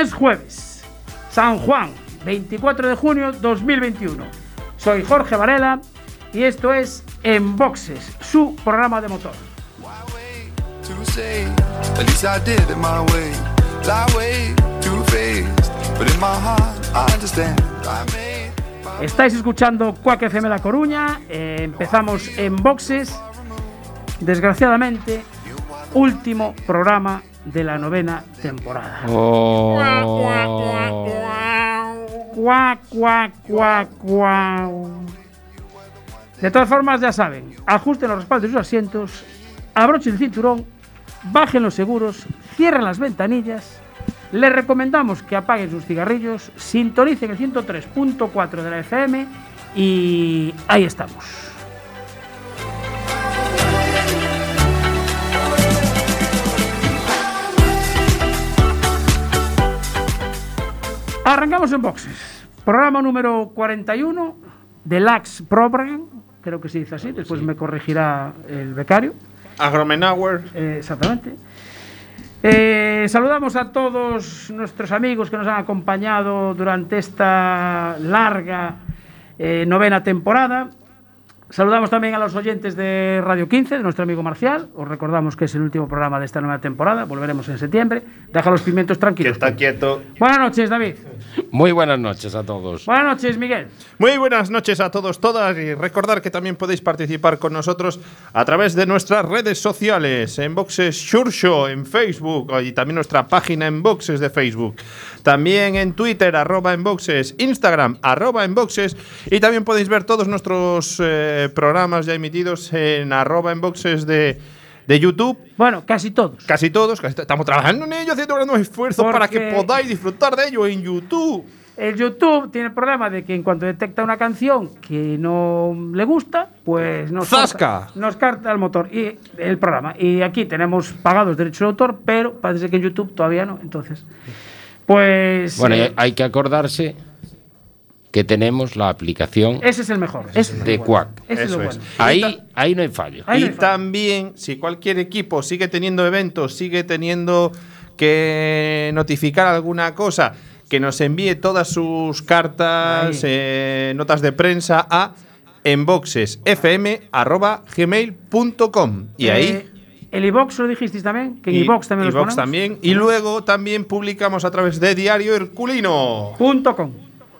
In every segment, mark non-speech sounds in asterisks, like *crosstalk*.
Es jueves, San Juan, 24 de junio 2021. Soy Jorge Varela y esto es En Boxes, su programa de motor. Estáis escuchando Cuac FM La Coruña, eh, empezamos en boxes, desgraciadamente, último programa de la novena temporada. Oh. De todas formas, ya saben, ajusten los respaldos de sus asientos, abrochen el cinturón, bajen los seguros, cierren las ventanillas. Les recomendamos que apaguen sus cigarrillos, sintonicen el 103.4 de la FM y ahí estamos. Arrancamos en boxes. Programa número 41 del Lax Program, creo que se dice así, después me corregirá el becario. Agromenauer. Eh, exactamente. Eh, saludamos a todos nuestros amigos que nos han acompañado durante esta larga eh, novena temporada. Saludamos también a los oyentes de Radio 15, de nuestro amigo Marcial. Os recordamos que es el último programa de esta nueva temporada. Volveremos en septiembre. Deja los pimientos tranquilos. Que está quieto. Buenas noches, David. Muy buenas noches a todos. Buenas noches, Miguel. Muy buenas noches a todos, todas. Y recordar que también podéis participar con nosotros a través de nuestras redes sociales. En Boxes Sure en Facebook. Y también nuestra página en Boxes de Facebook. También en Twitter, arroba en Boxes. Instagram, arroba en Boxes. Y también podéis ver todos nuestros... Eh, programas ya emitidos en arroba en boxes de, de YouTube. Bueno, casi todos. Casi todos. estamos trabajando en ello, haciendo un esfuerzo para que podáis disfrutar de ello en YouTube. El YouTube tiene el problema de que en cuanto detecta una canción que no le gusta, pues nos ¡Zasca! nos carta el motor y el programa. Y aquí tenemos pagados derechos de autor, pero parece que en YouTube todavía no. Entonces, pues. Bueno, eh, hay que acordarse que tenemos la aplicación Ese es el mejor. de Quack. Ahí, ahí no hay fallo. y también, si cualquier equipo sigue teniendo eventos, sigue teniendo que notificar alguna cosa, que nos envíe todas sus cartas, eh, notas de prensa a enboxesfm.gmail.com y eh, ahí... El iBox lo dijisteis también, que en iBox también lo también. Y luego también publicamos a través de Diario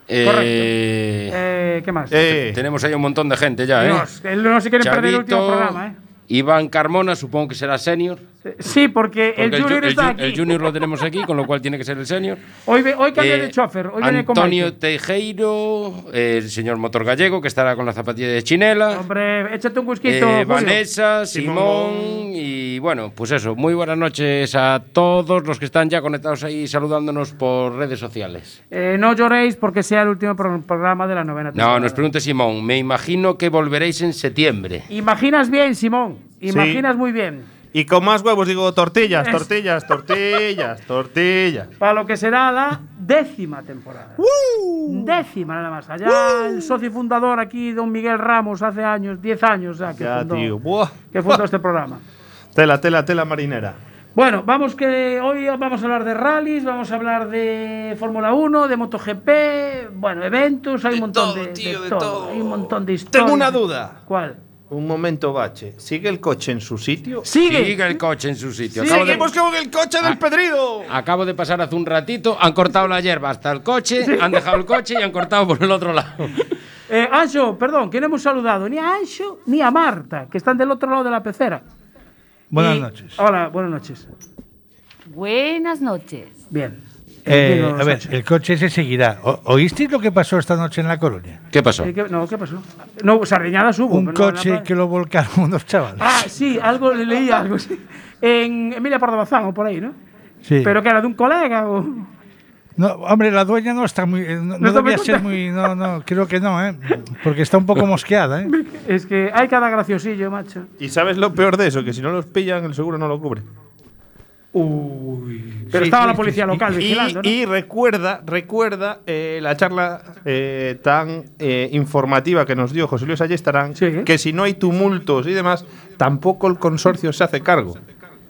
Herculino.com. Eh, eh, ¿Qué más? Eh. Tenemos ahí un montón de gente ya, ¿eh? no se quieren perder el último programa, ¿eh? Iván Carmona, supongo que será senior. Sí, porque, el Junior está aquí. El Junior lo tenemos aquí, con lo cual tiene que ser el senior. Hoy, hoy cambia de chofer. Hoy Antonio Teijeiro, el señor Motor Gallego, que estará con la zapatilla de Chinela. Hombre, échate un whisky. Vanessa, Simón, y bueno, pues eso. Muy buenas noches a todos los que están ya conectados ahí saludándonos por redes sociales. no lloréis porque sea el último programa de la novena temporada. No, nos pregunte Simón. Me imagino que volveréis en septiembre. ¿Imaginas bien, Simón? Imaginas muy bien. Y con más huevos digo tortillas, tortillas, tortillas, tortillas. Para lo que será la décima temporada. Décima nada más. Allá el socio fundador aquí, don Miguel Ramos, hace años, 10 años ya que fundó, que fundó este programa. Tela, tela, tela marinera. Bueno, vamos que hoy vamos a hablar de rallies, vamos a hablar de Fórmula 1, de MotoGP, bueno, eventos, hay un montón de, tío, de, todo, Hay un montón de historias. Tengo una duda. ¿Cuál? Un momento, bache. ¿Sigue el coche en su sitio? Sigue. Sigue el coche en su sitio. Acabo de, ¡Seguimos con el coche del Ah. Pedrido! acabo de pasar hace un ratito, han cortado la hierba hasta el coche, han dejado el coche y han cortado por el otro lado. *laughs* Eh, Anxo, perdón, que no hemos saludado ni a Anxo ni a Marta, que están del otro lado de la pecera. Buenas Y- noches. Hola, buenas noches. Buenas noches. Bien. Eh, a ver, el coche ese seguirá. O- ¿Oísteis lo que pasó esta noche en La Coruña? ¿Qué pasó? Eh, ¿qué- no, ¿qué pasó? No, Sardiñadas hubo. Un no coche que lo volcaron unos chavales. Ah, sí, algo le leí *laughs* algo, sí. En Emilia Pardo Bazán o por ahí, ¿no? sí. Pero que era de un colega o. No, hombre, la dueña no está muy. eh, No, no muy debía ser muy. No, no, creo que no, ¿eh? Porque está un poco *laughs* mosqueada, ¿eh? Es que hay cada graciosillo, macho. ¿Y sabes lo peor de eso? Que si no los pillan, el seguro no lo cubre. Uy. Pero Sí, estaba sí, la policía sí. local Y, vigilando, ¿no? y recuerda, recuerda eh, la charla eh, tan eh, informativa que nos dio José Luis Ayestarán, Sí. que si no hay tumultos y demás, tampoco el consorcio se hace cargo.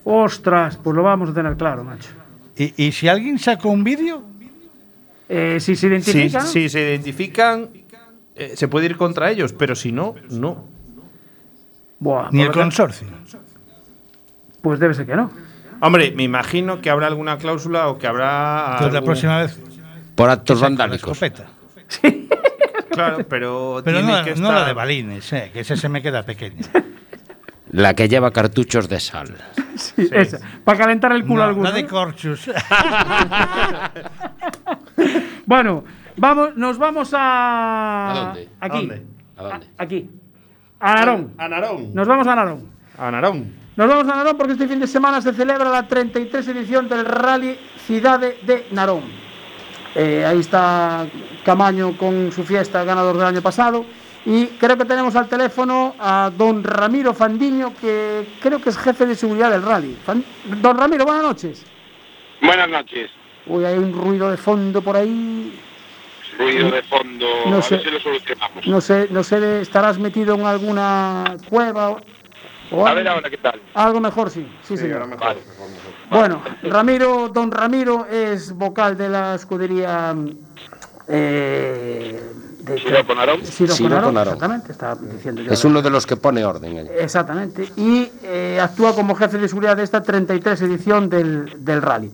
Ostras, pues lo vamos a tener claro, macho. Y, y si alguien sacó un vídeo, Eh, si se Si, identifica. si se identifican, eh, se puede ir contra ellos, pero si no, no. Buah, ni por el consorcio. Pues debe ser que no. Hombre, me imagino que habrá alguna cláusula o que habrá. Entonces la algún- próxima vez. Por actos vandálicos. escopeta. *laughs* Claro, pero. Pero tiene no, que no estar- la de balines, ¿eh? Que ese se me queda pequeño. *laughs* La que lleva cartuchos de sal. *laughs* Sí, esa. Para calentar el culo a No, alguno. la de ¿no? corchus. Bueno, vamos, nos vamos a. ¿A dónde? Aquí. ¿A dónde? ¿A dónde? A- aquí. A Narón. A Narón. Nos vamos a Narón. A Narón. Nos vamos a Narón porque este fin de semana se celebra la 33 edición del Rally Cidade de Narón. Eh, ahí está Camaño con su fiesta ganador del año pasado. Y creo que tenemos al teléfono a don Ramiro Fandiño, que creo que es jefe de seguridad del rally. Don Ramiro, buenas noches. Buenas noches. Uy, hay un ruido de fondo por ahí. Ruido de fondo. No a sé. ver si lo solucionamos. No sé, no sé, estarás metido en alguna cueva o, A algo? ver ahora qué tal. Algo mejor, sí. Sí, señor. Vale. Bueno, Ramiro, don Ramiro es vocal de la escudería eh, de Siroco Narón. Siroco Siroco Narón, Narón. exactamente, estaba diciendo yo. Es uno de los que pone orden. ahí. Exactamente, y eh, actúa como jefe de seguridad de esta 33 edición del, del rally.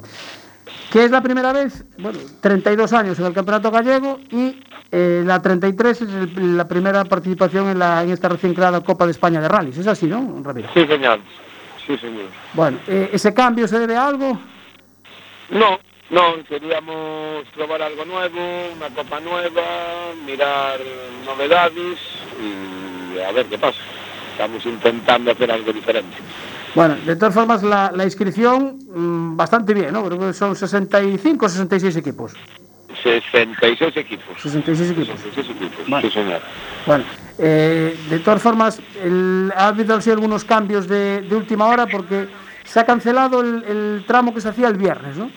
Que es la primera vez, bueno, 32 años en el Campeonato Gallego y eh, la 33 es el- la primera participación en, la, en esta recién creada Copa de España de Rallys. ¿Es así, no, Ramiro? Sí, señor. Sí, señor. Bueno, eh, ¿ese cambio se debe a algo? No, no, queríamos probar algo nuevo, una copa nueva, mirar novedades y a ver qué pasa. Estamos intentando hacer algo diferente. Bueno, de todas formas, la, la inscripción mm, bastante bien, ¿no? Creo que son 65 o 66 equipos. 66 equipos. 66 equipos. 66 equipos, sí, señor. Bueno, eh, de todas formas, el- ha habido así algunos cambios de, de última hora porque se ha cancelado el, el tramo que se hacía el viernes, ¿no?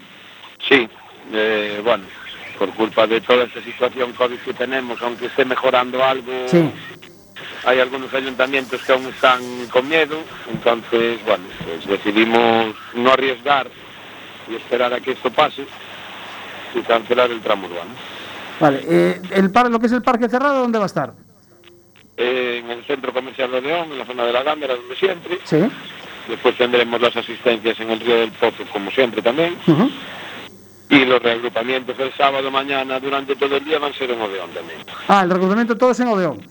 Sí, eh, bueno, por culpa de toda esta situación COVID que tenemos, aunque esté mejorando algo, Sí. Hay algunos ayuntamientos que aún están con miedo, entonces, bueno, pues decidimos no arriesgar y esperar a que esto pase y cancelar el tramo urbano. Vale, eh, el par- lo que es el parque cerrado, ¿dónde va a estar? Eh, en el centro comercial de León, en la zona de la Gámara, donde siempre. Sí. Después tendremos las asistencias en el Río del Pozo, como siempre también. Y los reagrupamientos el sábado mañana durante todo el día van a ser en Odeón también. Ah, el recubrimiento todo es en Odeón.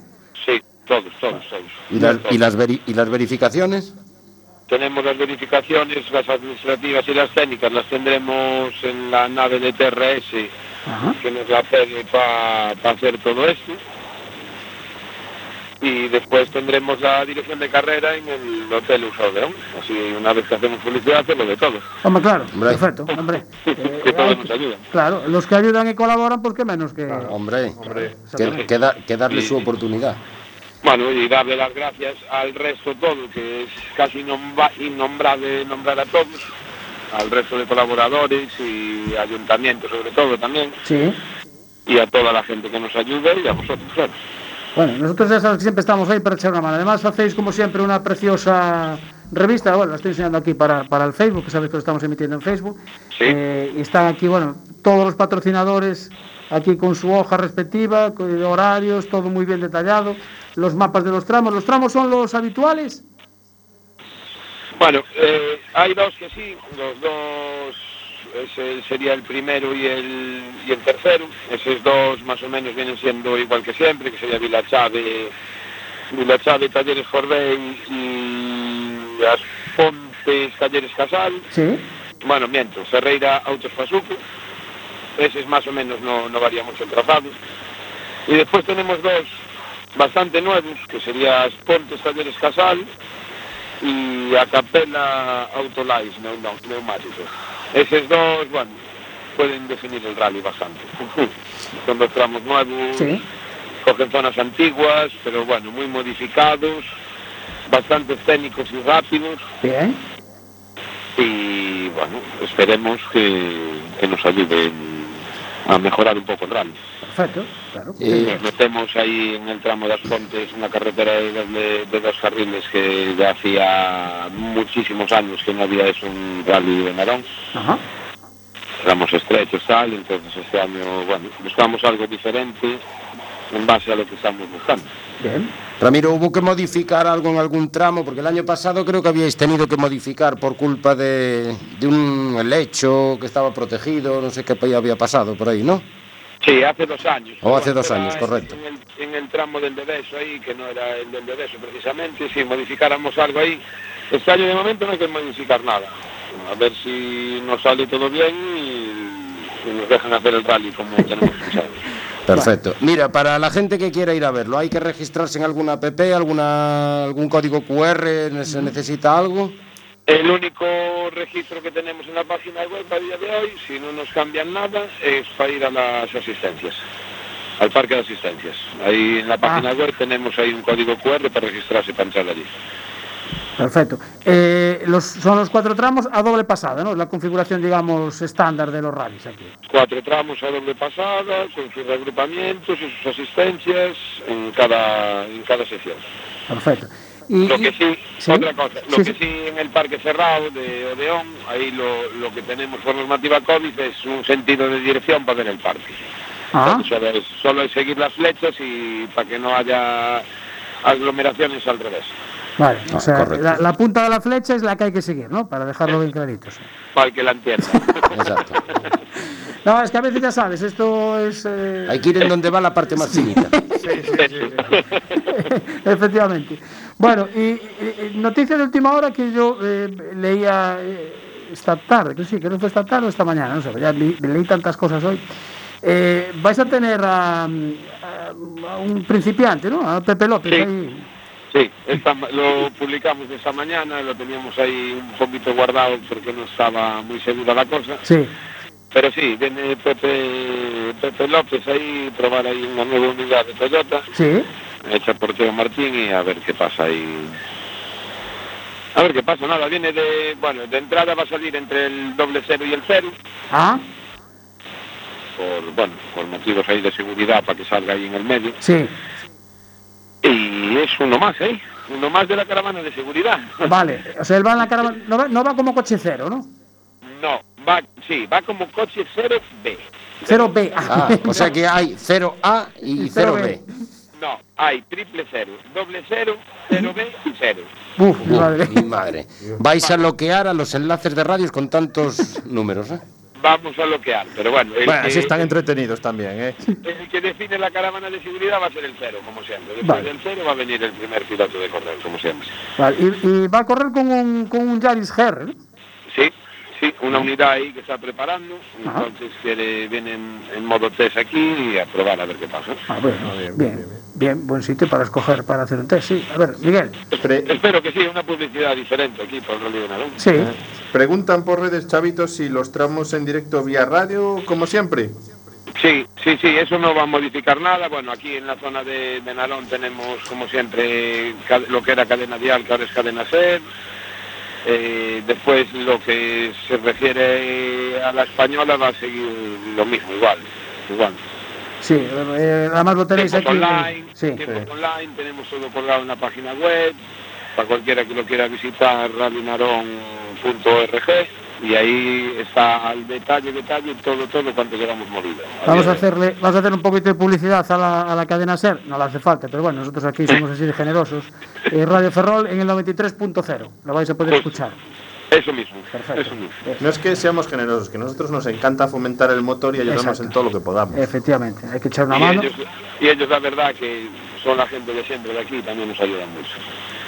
Sí, todos, todos, todos. ¿Y las, Todos. y las, veri- y las verificaciones? Tenemos las verificaciones, las administrativas y las técnicas, las tendremos en la nave de TRS Ajá. que nos la pede para hacer todo esto. Y después tendremos la dirección de carrera en el Hotel Usodeón. Así, una vez que hacemos publicidad, hacemos de todo. Hombre, claro, Hombre. perfecto, hombre. Eh, *laughs* que todos nos ayudan. Claro, los que ayudan y colaboran, pues qué menos que... Hombre, que, Exactamente. que da- que darle su oportunidad. Bueno, y darle las gracias al resto todo, que es casi innombrable nombrar a todos, al resto de colaboradores y ayuntamientos sobre todo también, Sí. y a toda la gente que nos ayuda y a vosotros, claro. Bueno, nosotros ya sabes que siempre estamos ahí para echar una mano. Además, hacéis como siempre una preciosa revista. Bueno, la estoy enseñando aquí para, para el Facebook, que sabéis que lo estamos emitiendo en Facebook. Sí. Eh, y están aquí, bueno, todos los patrocinadores aquí con su hoja respectiva, con horarios, todo muy bien detallado, los mapas de los tramos. ¿Los tramos son los habituales? Bueno, eh, hay dos que sí, los dos, ese sería el primero y el, y el tercero. Esos dos más o menos vienen siendo igual que siempre, que sería Vila Chave, Vila Chave, Talleres Forbey y As Pontes, Talleres Casal. Sí. Bueno, miento, Ferreira, Autos Fasuco. eses más o menos no, no varía mucho el trazados. E despois tenemos dos bastante nuevos, que sería as Pontes Talleres Casal e a Capela Autolais no, no, neumáticos. Eses dos, bueno, pueden definir el rally bastante. *laughs* Son dos tramos nuevos, sí. cogen zonas antiguas, pero bueno, muy modificados, bastante técnicos y rápidos. Bien. Y bueno, esperemos que, que nos ayuden a mejorar un pouco o tramo. Perfecto, claro. E metemos aí en el tramo das Pontes, unha carretera de, de, de dos carriles que ya hacía muchísimos años que no había eso un rally de Narón. Ajá. Tramos estrechos, tal, entonces este año, bueno, buscamos algo diferente, en base a lo que estamos buscando. Bien. Ramiro, ¿hubo que modificar algo en algún tramo? Porque el año pasado creo que habíais tenido que modificar por culpa de, de un helecho que estaba protegido, no sé qué había pasado por ahí, ¿no? Sí, hace dos años. O hace dos años, correcto. En el, en el tramo del Debeso ahí, que no era el del Debeso precisamente, si modificáramos algo ahí, este año de momento no hay que modificar nada. A ver si nos sale todo bien y, y nos dejan hacer el rally como tenemos pensado. *laughs* Perfecto. Mira, para la gente que quiera ir a verlo, ¿hay que registrarse en alguna app, alguna, algún código QR? ¿Se necesita algo? El único registro que tenemos en la página web a día de hoy, si no nos cambian nada, es para ir a las asistencias, al parque de asistencias. Ahí en la página web tenemos ahí un código QR para registrarse para entrar allí. Perfecto. Eh, los, son los cuatro tramos a doble pasada, ¿no? La configuración, digamos, estándar de los rallies aquí. Cuatro tramos a doble pasada, con sus reagrupamientos y sus asistencias en cada, en cada sección. Perfecto. Y, Lo que sí, ¿Sí? otra cosa, lo Sí, que sí. sí en el parque cerrado de Odeón, ahí lo, lo que tenemos por normativa COVID es un sentido de dirección para ver el parque. Ah, Solo es, solo es seguir las flechas y para que no haya aglomeraciones al revés. Vale. O Ah, sea, correcto. la, la punta de la flecha es la que hay que seguir, ¿no? Para dejarlo bien clarito. sí. Para el que la entienda. *laughs* Exacto. No, es que a veces ya sabes, esto es... eh, Hay que ir en donde va la parte más finita. *laughs* *laughs* Efectivamente. Bueno, y, y- noticia de última hora que yo eh, leía eh, esta tarde, que sí, que no fue esta tarde o esta mañana, no sé, ya leí tantas cosas hoy. Eh, vais a tener a, a- a un principiante, ¿no? A Pepe López Sí. ahí. Sí, esta lo publicamos esta mañana, lo teníamos ahí un poquito guardado porque no estaba muy segura la cosa. Sí, Pero sí, viene Pepe, Pepe López ahí, probar ahí una nueva unidad de Toyota, sí. hecha por Teo Martín y a ver qué pasa ahí. A ver qué pasa, nada, viene de, bueno, de entrada va a salir entre el doble cero y el cero, Ah, por, bueno, por motivos ahí de seguridad para que salga ahí en el medio. sí. Y es uno más, ¿eh? Uno más de la caravana de seguridad. *laughs* Vale. O sea, él va en la caravana, no va, no va como coche cero, ¿no? No, va, sí, va como coche 0B. Cero B. Ah, o sea que hay 0A y Y cero 0B. No, hay triple cero, doble cero, 0B y cero. Uf, mi Uf, madre. mi madre. Vais a bloquear a los enlaces de radios con tantos números, ¿eh? Vamos a bloquear, pero bueno, el, Bueno, que, así están entretenidos también, ¿eh? el que define la caravana de seguridad va a ser el cero, como siempre. Después Vale. del cero va a venir el primer piloto de correr, como siempre. Vale, y, y va a correr con un, con un Yaris ¿no? Sí, sí, una unidad ahí que está preparando, Ajá. entonces quiere, viene en, en modo test aquí y a probar a ver qué pasa. Ah, bueno, bien, bien, buen sitio para escoger para hacer un test, sí. A ver, Miguel. Espero que sí, una publicidad diferente aquí por el Rally de Narón. Sí, preguntan por redes, chavitos, si los tramos en directo vía radio, como siempre. Sí, sí, sí, eso no va a modificar nada. Bueno, aquí en la zona de, de Narón tenemos, como siempre, lo que era cadena dial, que ahora es cadena SER. Eh, después, lo que se refiere a la española va a seguir lo mismo, igual. igual. sí, eh, además lo tenéis Tiempos aquí. online, Sí, tiempos online, tenemos todo colgado en la página web. Para cualquiera que lo quiera visitar, rallynarón.org. Y ahí está al detalle, detalle, todo, todo cuanto llevamos movido. Vamos a hacerle, vamos a hacer un poquito de publicidad a la, a la cadena SER, no le hace falta, pero bueno, nosotros aquí somos así de generosos. Eh, Radio Ferrol en el 93.0, lo vais a poder Pues, escuchar. Eso mismo, Perfecto. eso mismo. No es que seamos generosos, que a nosotros nos encanta fomentar el motor y ayudarnos Exacto. en todo lo que podamos. Efectivamente, hay que echar una Y mano. ellos, y ellos, la verdad, que son la gente de siempre de aquí, también nos ayudan mucho.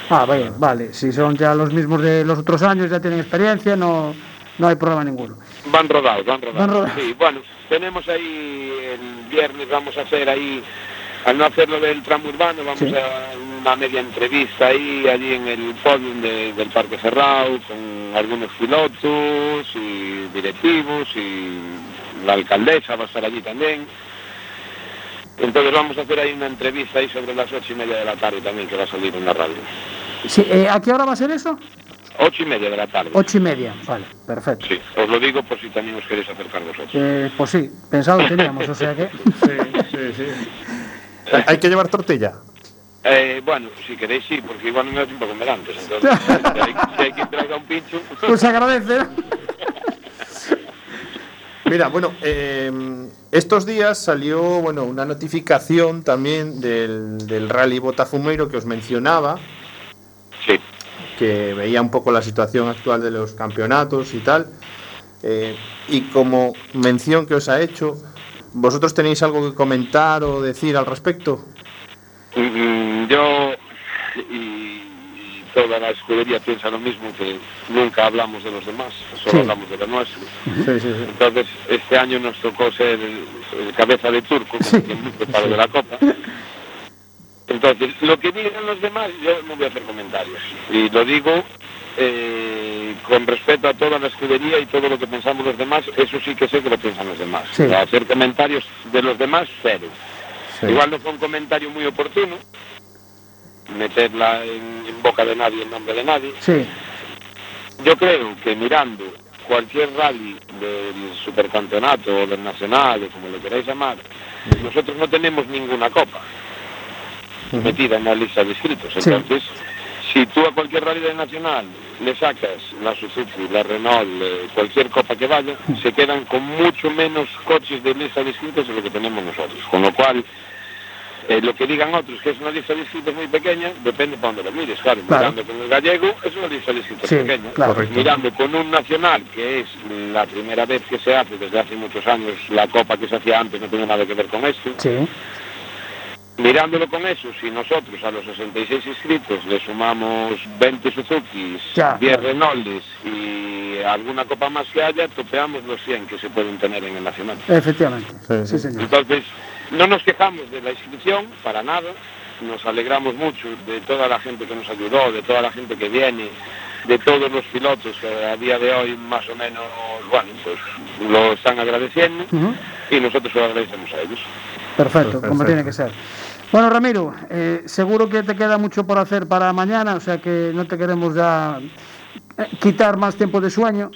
Ah, vale, vale, si son ya los mismos de los otros años, ya tienen experiencia, no, no hay problema ninguno. Van rodados, van rodados. Van rodados. Sí, bueno, tenemos ahí el viernes, vamos a hacer ahí, al no hacerlo del tramo urbano, vamos Sí. a una media entrevista ahí, allí en el podium de- del Parque Cerrado, con algunos pilotos y directivos y la alcaldesa va a estar allí también. Entonces vamos a hacer ahí una entrevista ahí sobre las ocho y media de la tarde también, que va a salir en la radio. Sí, eh, ¿A qué hora va a ser eso? Ocho y media de la tarde. Ocho y media, vale, perfecto. Sí, os lo digo por si también os queréis acercar vosotros. Eh, pues sí, pensado teníamos, o sea que... *laughs* Sí, sí, sí. Hay que llevar tortilla. Eh, bueno, si queréis sí, porque igual no me da tiempo a comer antes. Entonces, *laughs* si hay, si hay que traiga un pincho. Pues se agradece, ¿no? Mira, bueno, eh, estos días salió bueno, una notificación también del, del Rally Botafumeiro que os mencionaba. Que veía un poco la situación actual de los campeonatos y tal. eh, y como mención que os ha hecho, ¿vosotros tenéis algo que comentar o decir al respecto? Mm, Yo y, toda la escudería piensa lo mismo, que nunca hablamos de los demás, solo Sí. hablamos de lo nuestro. Sí, sí, sí. Entonces, este año nos tocó ser el, el cabeza de turco, como quien para de la Copa. *laughs* Entonces, lo que digan los demás, yo no voy a hacer comentarios. Y lo digo eh, con respeto a toda la escudería y todo lo que pensamos los demás, eso sí que sé que lo piensan los demás. Sí. Hacer comentarios de los demás, cero. Sí. Igual no fue un comentario muy oportuno, meterla en, en boca de nadie, en nombre de nadie. Sí, Yo creo que mirando cualquier rally del supercampeonato o del nacional, o como lo queráis llamar, nosotros no tenemos ninguna copa metida en la lista de inscritos. Sí. Entonces, si tú a cualquier rally nacional le sacas la Suzuki, la Renault, eh, cualquier copa que vaya, se quedan con mucho menos coches de lista de inscritos de lo que tenemos nosotros. Con lo cual, eh, lo que digan otros que es una lista de inscritos muy pequeña, depende para dónde lo mires. Claro, Claro. mirando con el gallego es una lista de inscritos Sí, pequeña. claro. Mirando con un nacional, que es la primera vez que se hace desde hace muchos años, la copa que se hacía antes no tiene nada que ver con esto. sí, Mirándolo con eso, si nosotros a los 66 inscritos le sumamos 20 Suzukis, Ya, 10 claro. Renaults y alguna copa más que haya, topeamos los 100 que se pueden tener en el Nacional. efectivamente. Sí, señor. Entonces, no nos quejamos de la inscripción, para nada. Nos alegramos mucho de toda la gente que nos ayudó, de toda la gente que viene, de todos los pilotos que a día de hoy más o menos, bueno, pues lo están agradeciendo y nosotros lo agradecemos a ellos. Perfecto, como tiene que ser. Bueno, Ramiro, eh, seguro que te queda mucho por hacer para mañana, o sea que no te queremos ya eh, quitar más tiempo de sueño.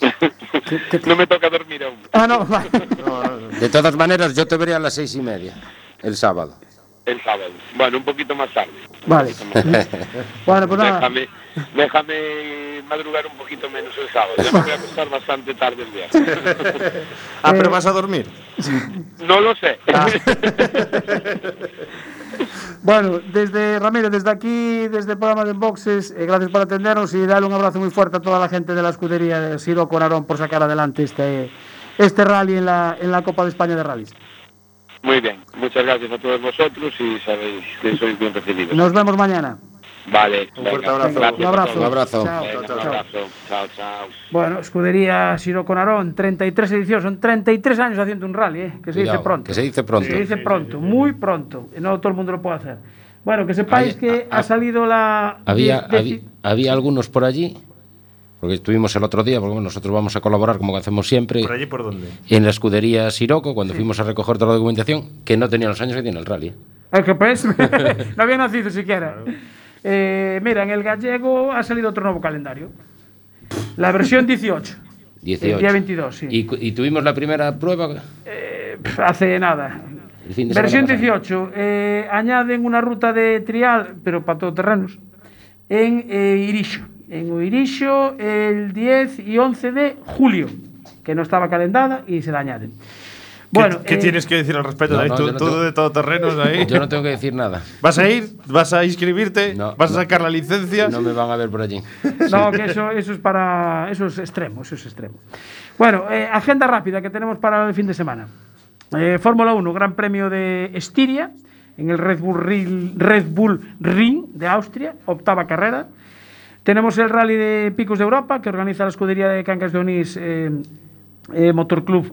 ¿Qué, qué te... No me toca dormir aún. Ah, no, vale. *laughs* De todas maneras, yo te veré a las seis y media, el sábado. El sábado. Bueno, un poquito más tarde. Vale. *laughs* Bueno, pues nada. Déjame, déjame madrugar un poquito menos el sábado. Ya me voy a acostar bastante tarde el viernes. *laughs* Ah, pero vas a dormir. No lo sé. Ah. *laughs* Bueno, desde Ramiro, desde aquí, desde el programa de Boxes, eh, gracias por atendernos y darle un abrazo muy fuerte a toda la gente de la escudería de Siro Conarón por sacar adelante este, este rally en la, en la Copa de España de Rallys. Muy bien, muchas gracias a todos vosotros y sabéis que sois bien recibidos. Nos vemos mañana. Vale, Un fuerte venga, abrazo. gracias Un abrazo. Un abrazo. Chao. Venga, Chao, un abrazo. Chao, chao. Bueno, escudería Siro Conarón, 33 ediciones, son 33 años haciendo un rally, ¿eh? que se dice Cuidado, pronto. Que se dice pronto. Se dice pronto, muy pronto. No todo el mundo lo puede hacer. Bueno, que sepáis Hay- que ha- ha salido la. Había, había, había algunos por allí, porque estuvimos el otro día, porque nosotros vamos a colaborar como hacemos siempre ¿Por allí por dónde? en la escudería Siroco, cuando fuimos a recoger toda la documentación, que no tenían los años que tiene el rally. Es que pues, no había nacido siquiera. Eh, mira, en el gallego ha salido otro nuevo calendario. La versión 18. 18. El día 22, sí. Y, tuvimos la primera prueba. Eh, hace nada. El fin de Versión semana pasado. 18. eh, añaden una ruta de trial, pero para todoterrenos, en eh, Irixo. En Oirixo el 10 y 11 de julio, que no estaba calendada y se la añaden. Bueno, ¿Qué, qué eh, tienes que decir al respecto? no, no, tú yo no tú tengo- de todoterrenos ahí. Yo no tengo que decir nada. ¿Vas a ir? ¿Vas a inscribirte? No, ¿Vas a sacar la licencia? No me van a ver por allí. No, que eso, eso es para. Eso es extremo, eso es extremo. Bueno, eh, agenda rápida que tenemos para el fin de semana. Eh, Fórmula 1, Gran Premio de Estiria, en el Red Bull, Ring, Red Bull Ring de Austria, octava carrera. Tenemos el Rally de Picos de Europa, que organiza la escudería de Cancas de Onís eh, eh, Motor Club.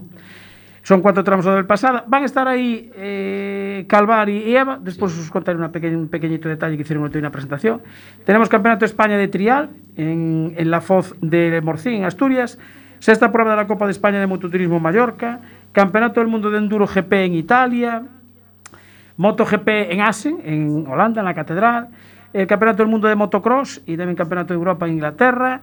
Son cuatro tramos del pasada. Van a estar ahí eh, Calvar y Eva. Después os contaré una pequeña- un pequeñito detalle que hicieron en una presentación. Tenemos Campeonato de España de Trial en, en la Foz de Morcín, Asturias. Sexta prueba de la Copa de España de Mototurismo en Mallorca. Campeonato del Mundo de Enduro GP en Italia. MotoGP en Assen, en Holanda, en la Catedral. El Campeonato del Mundo de Motocross y también Campeonato de Europa en Inglaterra.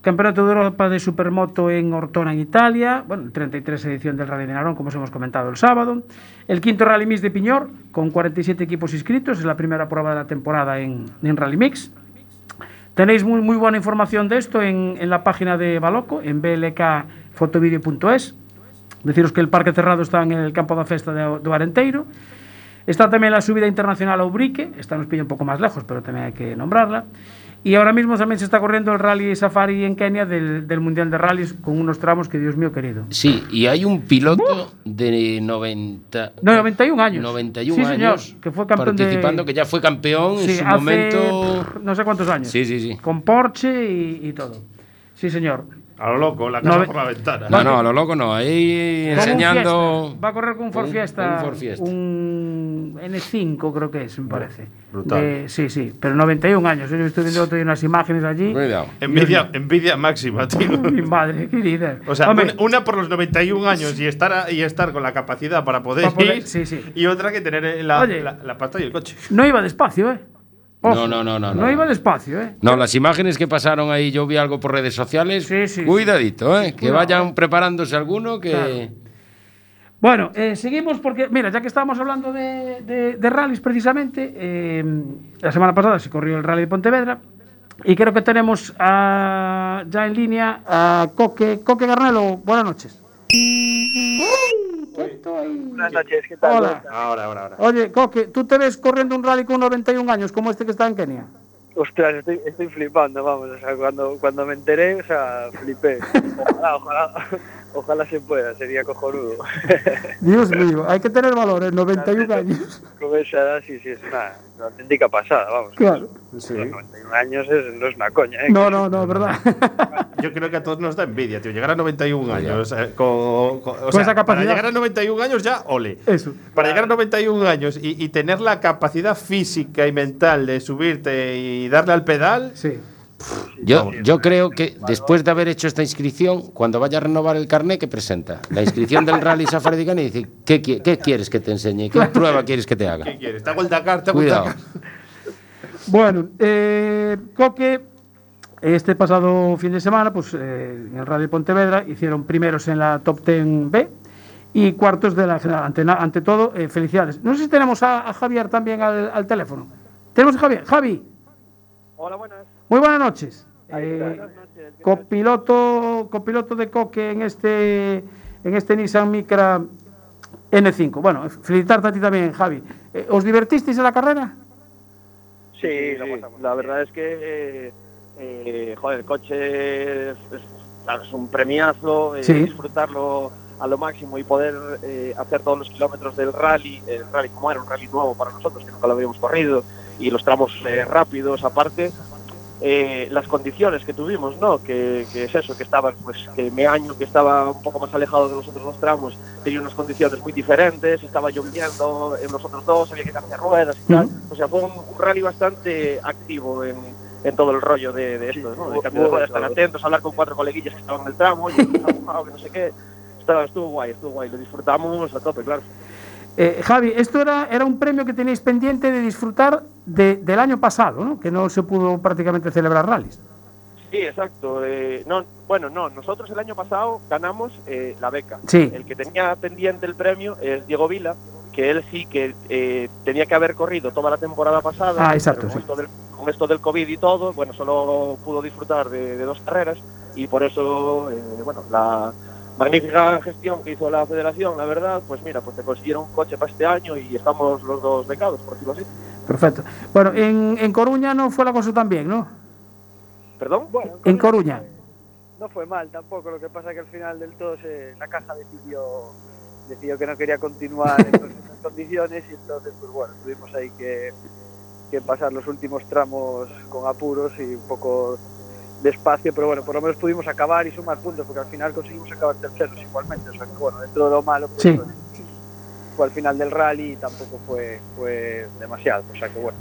Campeonato de Europa de Supermoto en Ortona, en Italia. Bueno, el 33 edición del Rally de Narón, como os hemos comentado el sábado. El quinto Rally Mix de Piñor, con 47 equipos inscritos. Es la primera prueba de la temporada en, en Rally Mix. Tenéis muy, buena información de esto en, la página de Baloco, en blkfotovideo.es. Deciros que el parque cerrado está en el campo da festa de, de Arenteiro. Está también la subida internacional a Ubrique, esta nos pilla un poco más lejos, pero también hay que nombrarla. Y ahora mismo también se está corriendo el Rally Safari en Kenia del, del Mundial de Rallys con unos tramos que, Dios mío querido. Sí, y hay un piloto de 90. No, 91 años. 91 Sí, señor, años. que fue campeón de- participando, que ya fue campeón en Sí, su hace momento. no sé cuántos años. Sí, sí, sí. Con Porsche y, y todo. Sí, señor. A lo loco, la casa Nove- por la ventana. No, no, a lo loco no. Ahí un enseñando. Va a correr con un Ford un- Fiesta. con un Ford Fiesta. un N5 creo que es, me parece. brutal. De- sí, sí, pero 91 años. Yo estoy viendo otro día unas imágenes allí. Cuidado. Envidia, envidia máxima, tío. *laughs* Mi madre querida. O sea, Hombre, una, por los 91 años y estar, a- y estar con la capacidad para poder, Para poder- ir. sí, sí. Y otra que tener la, Oye. la, la pasta y el coche. no iba despacio, ¿eh? No, no, no, no, No no. iba despacio, ¿eh? No, las imágenes que pasaron ahí, yo vi algo por redes sociales. Sí, sí, Cuidadito, ¿eh? Que vayan preparándose alguno que. Bueno, eh, seguimos porque, mira, ya que estábamos hablando de, de, de rallies precisamente, eh, la semana pasada se corrió el rally de Pontevedra y creo que tenemos a- ya en línea a Coque, Coque Garnelo. Buenas noches. Buenas noches, ¿qué tal? Hola. Ahora, ahora, ahora. Oye, Coque, ¿tú te ves corriendo un rally con 91 años como este que está en Kenia? Ostras, estoy, estoy flipando, vamos, o sea, cuando, cuando me enteré, o sea, flipé. *laughs* Ojalá, ojalá, ojalá se pueda, sería cojonudo. *laughs* Dios mío, hay que tener valor en 91 años. Con esa edad sí, sí, es una, una auténtica pasada, vamos. Claro. Los 91 años es, no es una coña, ¿eh? No, no, no, verdad. *laughs* Yo creo que a todos nos da envidia, tío. Llegar a 91 años. eh, con, con- o Con sea, esa Para capacidad. llegar a 91 años ya, ole. Eso. Para llegar a 91 años y, y tener la capacidad física y mental de subirte y darle al pedal, Sí. Yo, yo creo que después de haber hecho esta inscripción, cuando vaya a renovar el carnet, que presenta? La inscripción del Rally *laughs* Safari de y dice: ¿qué, qué quieres que te enseñe? ¿Qué prueba quieres que te haga? ¿qué quieres? ¿Te hago el Dakar? ¿Te hago el Cuidado. Dakar? *laughs* Bueno, eh, Coque, este pasado fin de semana, pues eh, en el Rally Pontevedra hicieron primeros en la Top 10 B y cuartos de la general. Ante, todo, eh, felicidades. No sé si tenemos a, a Javier también al, al teléfono. Tenemos a Javier. Javi, Hola, buenas. Muy buenas noches. Eh, copiloto, copiloto de Coque en este, en este Nissan Micra N5. Bueno, felicitarte a ti también, Javi. Eh, ¿Os divertisteis en la carrera? Sí, sí, la verdad es que, eh, joder, el coche es, un premiazo, eh, Sí. disfrutarlo a lo máximo y poder eh, hacer todos los kilómetros del rally, el rally como era, un rally nuevo para nosotros, que nunca lo habíamos corrido, y los tramos eh, rápidos aparte, eh, las condiciones que tuvimos, ¿no? Que, que es eso, que estaban, pues, que mi año que estaba un poco más alejado de los otros dos tramos, tenía unas condiciones muy diferentes, estaba lloviendo en los otros dos, había que cambiar ruedas y tal. O sea, fue un, un rally bastante activo en, en todo el rollo de, de esto, ¿no? De cambio de ruedas, estar atentos, hablar con cuatro coleguillas que estaban en el tramo, mojado, *laughs* que no sé qué. Estaba, estuvo guay, estuvo guay, lo disfrutamos a tope, claro. Eh, Javi, esto era, era un premio que tenéis pendiente de disfrutar de- del año pasado, ¿no? Que no se pudo prácticamente celebrar rallies. Sí, exacto. eh, no, bueno, no, nosotros el año pasado ganamos eh, la beca. Sí. El que tenía pendiente el premio es Diego Vila, que él sí que eh, tenía que haber corrido toda la temporada pasada. Ah, exacto, sí. Con, todo el, con esto del COVID y todo, bueno, solo pudo disfrutar de, de dos carreras y por eso, eh, bueno, la magnífica gestión que hizo la federación, la verdad, pues mira, pues te consiguieron un coche para este año y estamos los dos becados, por decirlo así. Perfecto. Bueno, en, en Coruña no fue la cosa tan bien, ¿no? ¿Perdón? Bueno, En Coruña. no fue mal tampoco, lo que pasa que al final del todo se- la caja decidió, decidió que no quería continuar en *laughs* esas condiciones y entonces pues bueno, tuvimos ahí que, que pasar los últimos tramos con apuros y un poco despacio, pero bueno, por lo menos pudimos acabar y sumar puntos porque al final conseguimos acabar terceros igualmente, o sea que bueno, dentro de lo malo pues, Sí. fue al final del rally y tampoco fue, fue demasiado, o sea que bueno.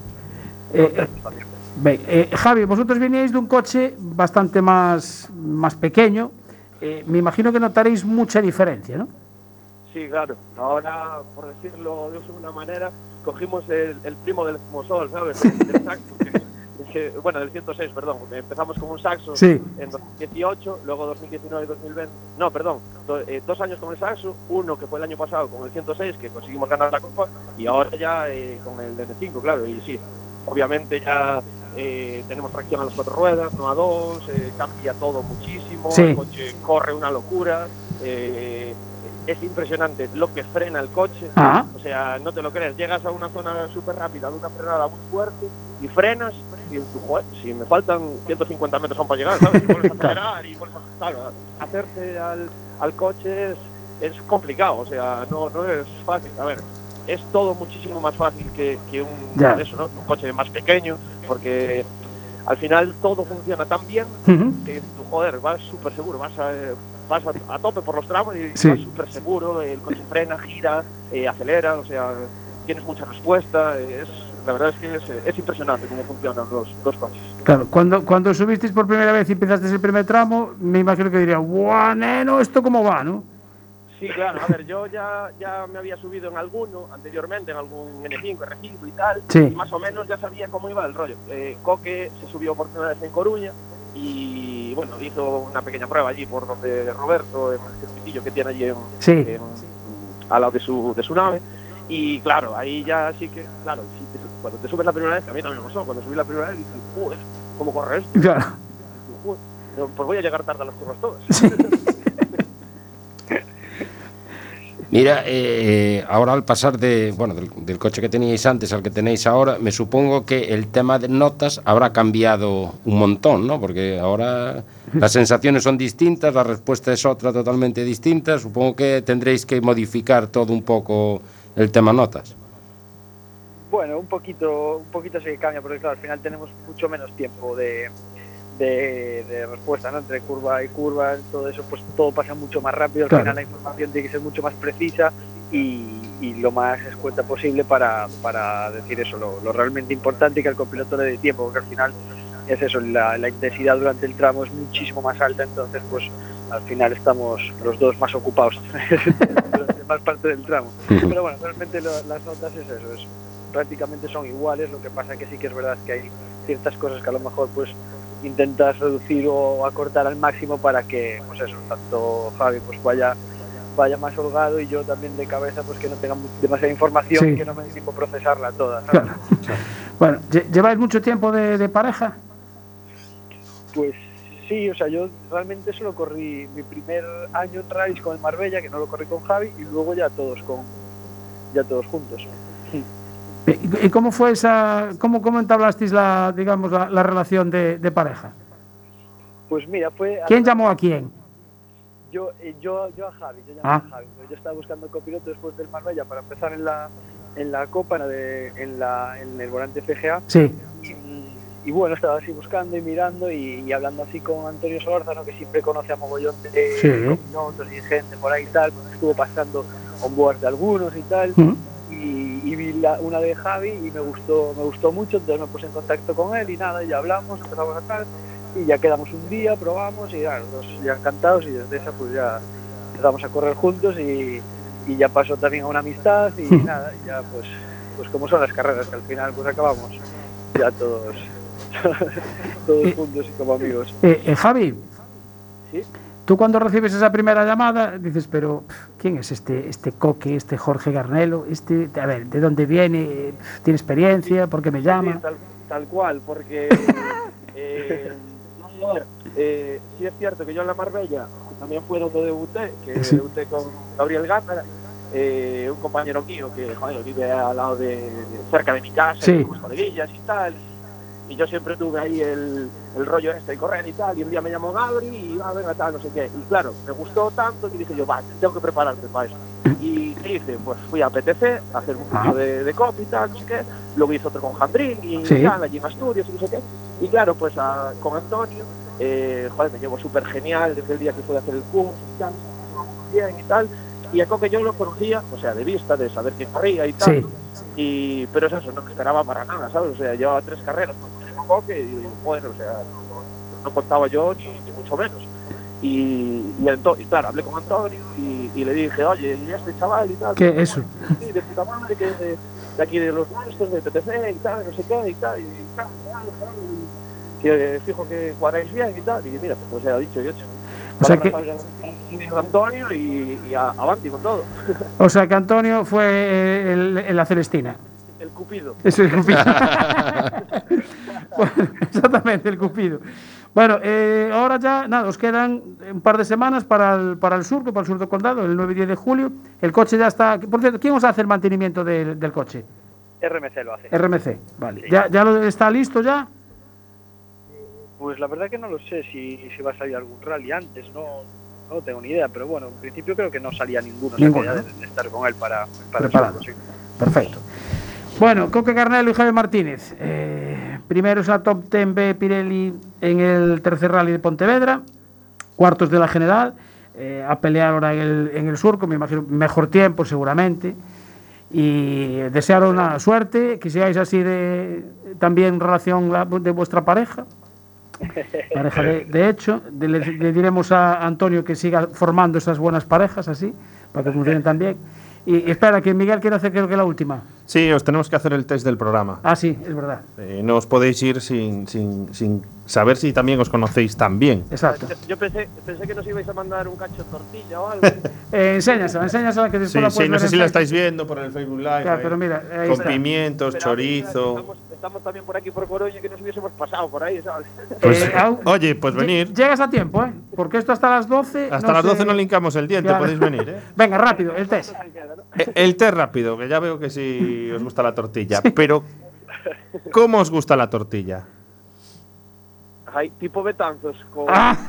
Eh, también. Ben, eh, Javi, vosotros veníais dun coche bastante más, más pequeño. Eh, me imagino que notaréis mucha diferencia, ¿no? Sí, claro. Ahora, por decirlo de una manera, cogimos el, el primo del Mosol, ¿sabes? *laughs* Saxo, que- bueno, del 106, perdón. Empezamos con un saxo Sí. en 2018, luego 2019 y 2020. No, perdón, do- eh, dos años con el saxo, uno que fue el año pasado con el 106, que conseguimos ganar la copa, y ahora ya eh, con el DN5, claro. Y sí, obviamente ya eh, tenemos tracción a las cuatro ruedas, no a dos, cambia todo muchísimo, Sí. el coche corre una locura. eh, es impresionante lo que frena el coche. Ah. O sea, no te lo crees. Llegas a una zona súper rápida, de una frenada muy fuerte, y frenas, y joder, si me faltan 150 metros aún para llegar, ¿sabes? Y vuelves a *laughs* acelerar y vuelves a... Claro, hacerse al, al coche es, es complicado, o sea, no, no es fácil. A ver, es todo muchísimo más fácil que, que un, eso, ¿no? un coche más pequeño, porque al final todo funciona tan bien que tú, joder, vas súper seguro, vas a, vas a, a tope por los tramos y Sí. vas súper seguro, el coche frena, gira, eh, acelera, o sea, tienes mucha respuesta, es, la verdad es que es, es impresionante cómo funcionan los, los coches. Claro, cuando, cuando subisteis por primera vez y empezasteis el primer tramo, me imagino que diría, ¡guau, neno! ¿Esto cómo va, no? Sí, claro, a ver, yo ya, ya me había subido en alguno anteriormente, en algún N5, R5 y tal, Sí. y más o menos ya sabía cómo iba el rollo. Eh, Coque se subió por primera vez en Coruña y, bueno, hizo una pequeña prueba allí por donde Roberto, en el circuitillo que tiene allí en, Sí. en- al lado de su, de su nave. Y claro, ahí ya sí que, claro, sí te- cuando te subes la primera vez, a mí también me pasó, cuando subí la primera vez, dije, joder, ¿cómo corre esto? Claro. Digo, "Joder, pero, Pues voy a llegar tarde a las curvas todas. *laughs* Mira, eh, ahora al pasar de, bueno, del, del coche que teníais antes al que tenéis ahora, me supongo que el tema de notas habrá cambiado un montón, ¿no? Porque ahora las sensaciones son distintas, la respuesta es otra totalmente distinta. Supongo que tendréis que modificar todo un poco el tema notas. Bueno, un poquito, un poquito sí que cambia, porque claro, al final tenemos mucho menos tiempo de, de, de respuesta, ¿no? Entre curva y curva, todo eso, pues todo pasa mucho más rápido, al Claro. final la información tiene que ser mucho más precisa y, y lo más escueta posible para, para decir eso, lo, lo realmente importante que el copiloto le dé tiempo, porque al final es eso, la, la intensidad durante el tramo es muchísimo más alta, entonces pues al final estamos los dos más ocupados *laughs* durante más parte del tramo. Pero bueno, realmente lo- las notas es eso, es, prácticamente son iguales, lo que pasa que sí que es verdad que hay ciertas cosas que a lo mejor pues intentas reducir o acortar al máximo para que pues eso, tanto Javi pues vaya vaya más holgado y yo también de cabeza pues que no tenga demasiada información Sí. y que no me dé tiempo a procesarla toda. *laughs* Bueno, lle- ¿lleváis mucho tiempo de, de pareja? Pues sí, o sea, yo realmente solo corrí mi primer año en rallies con el Marbella, que no lo corrí con Javi, y luego ya todos con ya todos juntos. ¿Y y cómo fue esa, cómo, cómo entablasteis la, digamos, la, la relación de, de pareja? Pues mira, fue ¿Quién llamó a quién? yo, eh, yo, yo a Javi, yo llamé Ah. a Javi. Yo estaba buscando copiloto después del Marbella para empezar en la en la Copa, en, la de, en, la, en el volante FGA. Sí. Y, y bueno, estaba así buscando y mirando y, y hablando así con Antonio Solórzano, que siempre conoce a mogollón de Sí. copilotos y gente por ahí y tal, pues estuvo pasando onboard de algunos y tal. Y, y vi la- una de Javi y me gustó me gustó mucho. Entonces me puse en contacto con él y nada ya hablamos empezamos a tal y ya quedamos un día probamos y los dos ya encantados y desde esa pues ya empezamos a correr juntos y, y ya pasó también a una amistad y nada y ya pues pues como son las carreras que al final pues acabamos ya todos *laughs* todos juntos y como amigos. Eh, eh, Javi, sí tú cuando recibes esa primera llamada dices, pero ¿quién es este, este coque, este Jorge Garnelo? Este, a ver, ¿de dónde viene? ¿Tiene experiencia? ¿Por qué me Sí, llama? tal, tal cual, porque *laughs* eh, no, eh, sí es cierto que yo en la Marbella también fue donde debuté, que Sí. debuté con Gabriel Gándara, eh, un compañero mío que joder, vive al lado de, cerca de mi casa, Sí. coleguillas y tal. Y yo siempre tuve ahí el, el rollo este de correr y tal. Y un día me llamó Gabri y va, venga, tal, no sé qué. Y claro, me gustó tanto que dije yo, va, tengo que prepararme para eso. ¿Y qué hice? Pues fui a PTC a hacer un curso Ah. de, de copy y tal, no sé qué. Luego hice otro con Jandrín y Sí. tal, allí en Asturias y no sé qué. Y claro, pues a- con Antonio, eh, joder, me llevo súper genial desde el día que fui a hacer el curso y tal, bien y tal. Y a Coque yo lo conocía, o sea, de vista, de saber que corría y tal. Sí. Y, pero es eso, no me esperaba para nada, ¿sabes? O sea, llevaba tres carreras con Coque y digo, bueno, o sea, no, no contaba yo ni, ni mucho menos. Y, y, y claro, hablé con Antonio y, y le dije, oye, ¿y este chaval y tal? ¿Qué eso? Sí, de puta madre, que es de, de aquí de los nuestros, de PTC y tal, no sé qué y tal. Y, tal, tal, tal, y que fijo que cuadráis bien y tal. Y mira, pues ya dicho y hecho. O sea que- Antonio y, y a, avanti con todo. *laughs* O sea que Antonio fue eh, el, el- la Celestina. El Cupido. Eso es el Cupido. *laughs* *laughs* Bueno, exactamente, el Cupido. Bueno, eh, ahora ya, nada, os quedan un par de semanas para el, para el surco, para el sur del condado, el 9 y 10 de julio. El coche ya está. Por cierto, ¿quién os hace el mantenimiento del, del coche? RMC lo hace. RMC, vale. ¿Ya, ya lo, está listo ya? Pues la verdad que no lo sé si, si va a salir algún rally antes, no, no tengo ni idea, pero bueno, en principio creo que no salía ninguno, de, de estar con él para, para Preparado. sí. Perfecto. Bueno, Coque Carnelo y Javier Martínez. Eh, primeros a Top 10 B Pirelli en el tercer rally de Pontevedra. Cuartos de la general. eh, a pelear ahora en el, en el surco, me imagino, mejor tiempo seguramente. Y desearos una suerte, que sigáis así de también en relación la- de vuestra pareja. Pareja de, de hecho, de- le, le diremos a Antonio que siga formando esas buenas parejas así, para que funcionen también. Y, y espera, que Miguel quiere hacer creo que la última. Sí, os tenemos que hacer el test del programa. Ah, sí, es verdad. Eh, no os podéis ir sin, sin, sin saber si también os conocéis tan bien. Exacto. Yo, yo pensé, pensé que nos ibais a mandar un cacho de tortilla o algo. *laughs* Eh, enséñasela, enséñasela que después Sí, la sí, no sé si la estáis viendo por el Facebook Live. Claro, ahí. pero mira, ahí Con está. pimientos, Pero chorizo. Estamos, también por aquí por Coruña que nos hubiésemos pasado por ahí, ¿sabes? Pues, Eh, au- oye, pues venir. Llegas a tiempo, ¿eh? Porque esto hasta las 12. Hasta no las se- 12 no linkamos el diente, Claro. podéis venir, ¿eh? *laughs* Venga, rápido, el test. Eh, El té rápido, que ya veo que sí os gusta la tortilla. Pero, ¿cómo os gusta la tortilla? Ay, tipo Betanzos. Con... Ah, *laughs*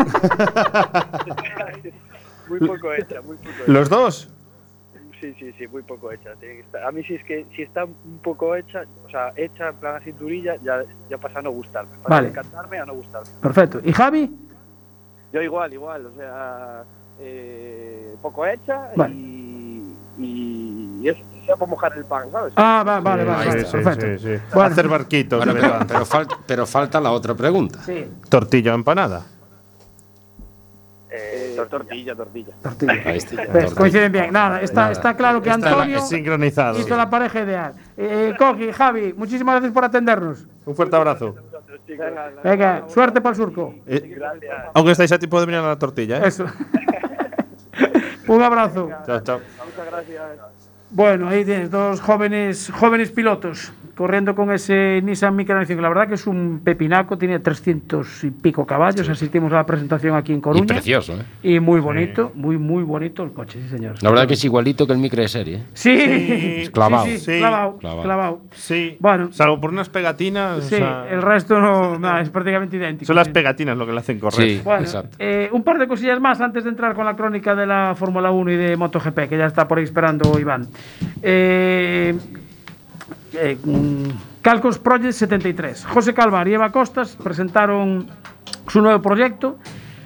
Muy poco hecha, muy poco hecha. ¿Los dos? Sí, sí, sí, muy poco hecha. tiene que estar- A mí sí es que si está un poco hecha, o sea, hecha en plan a cinturilla, ya, ya pasa a no gustarme. Pasa Vale. de encantarme a no gustarme. perfecto. ¿Y Javi? Yo igual, igual, o sea, eh, poco hecha Vale. y, y, eso, mojar el pan, ¿sabes? Ah, va- vale, Sí, vale, sí, vale, sí, perfecto. sí, sí. Bueno. Hacer barquitos Bueno, pero, pero, fal- pero falta la otra pregunta. Sí, Tortilla o empanada. Eh, tortilla, tortilla. tortilla. Está. Pues *laughs* tortilla. coinciden bien. Nada, está, Nada. está claro que Está Antonio sincronizado. hizo la pareja ideal. Eh, Coqui, Javi, muchísimas gracias por atendernos. Un fuerte abrazo. Venga, Venga, suerte para el surco. Eh, aunque estáis a tiempo de venir a la tortilla, ¿eh? Eso. *laughs* Un abrazo. Chao, chao. muchas gracias. Bueno, ahí tienes dos jóvenes, jóvenes pilotos corriendo con ese Nissan Micra 95. La verdad que es un pepinaco, tiene 300 y pico caballos. Asistimos a la presentación aquí en Y Coruña. precioso, ¿eh? Y muy bonito, muy, muy bonito el coche, sí, señor. La verdad que es igualito que el micro de serie. ¿eh? Sí, Sí, *laughs* clavado. sí, sí, Sí, clavado, clavado. Sí. Bueno. Salvo por unas pegatinas. o Sí, sea, el resto no, *laughs* nada, es prácticamente idéntico. son las sí. pegatinas lo que le hacen correr. Sí, Bueno, exacto. eh, un par de cosillas más antes de entrar con la crónica de la Fórmula 1 y de MotoGP, que ya está por ahí esperando Iván. Eh, eh, mm, Calcos Project 73. José Calvar y Eva Costas presentaron su nuevo proyecto.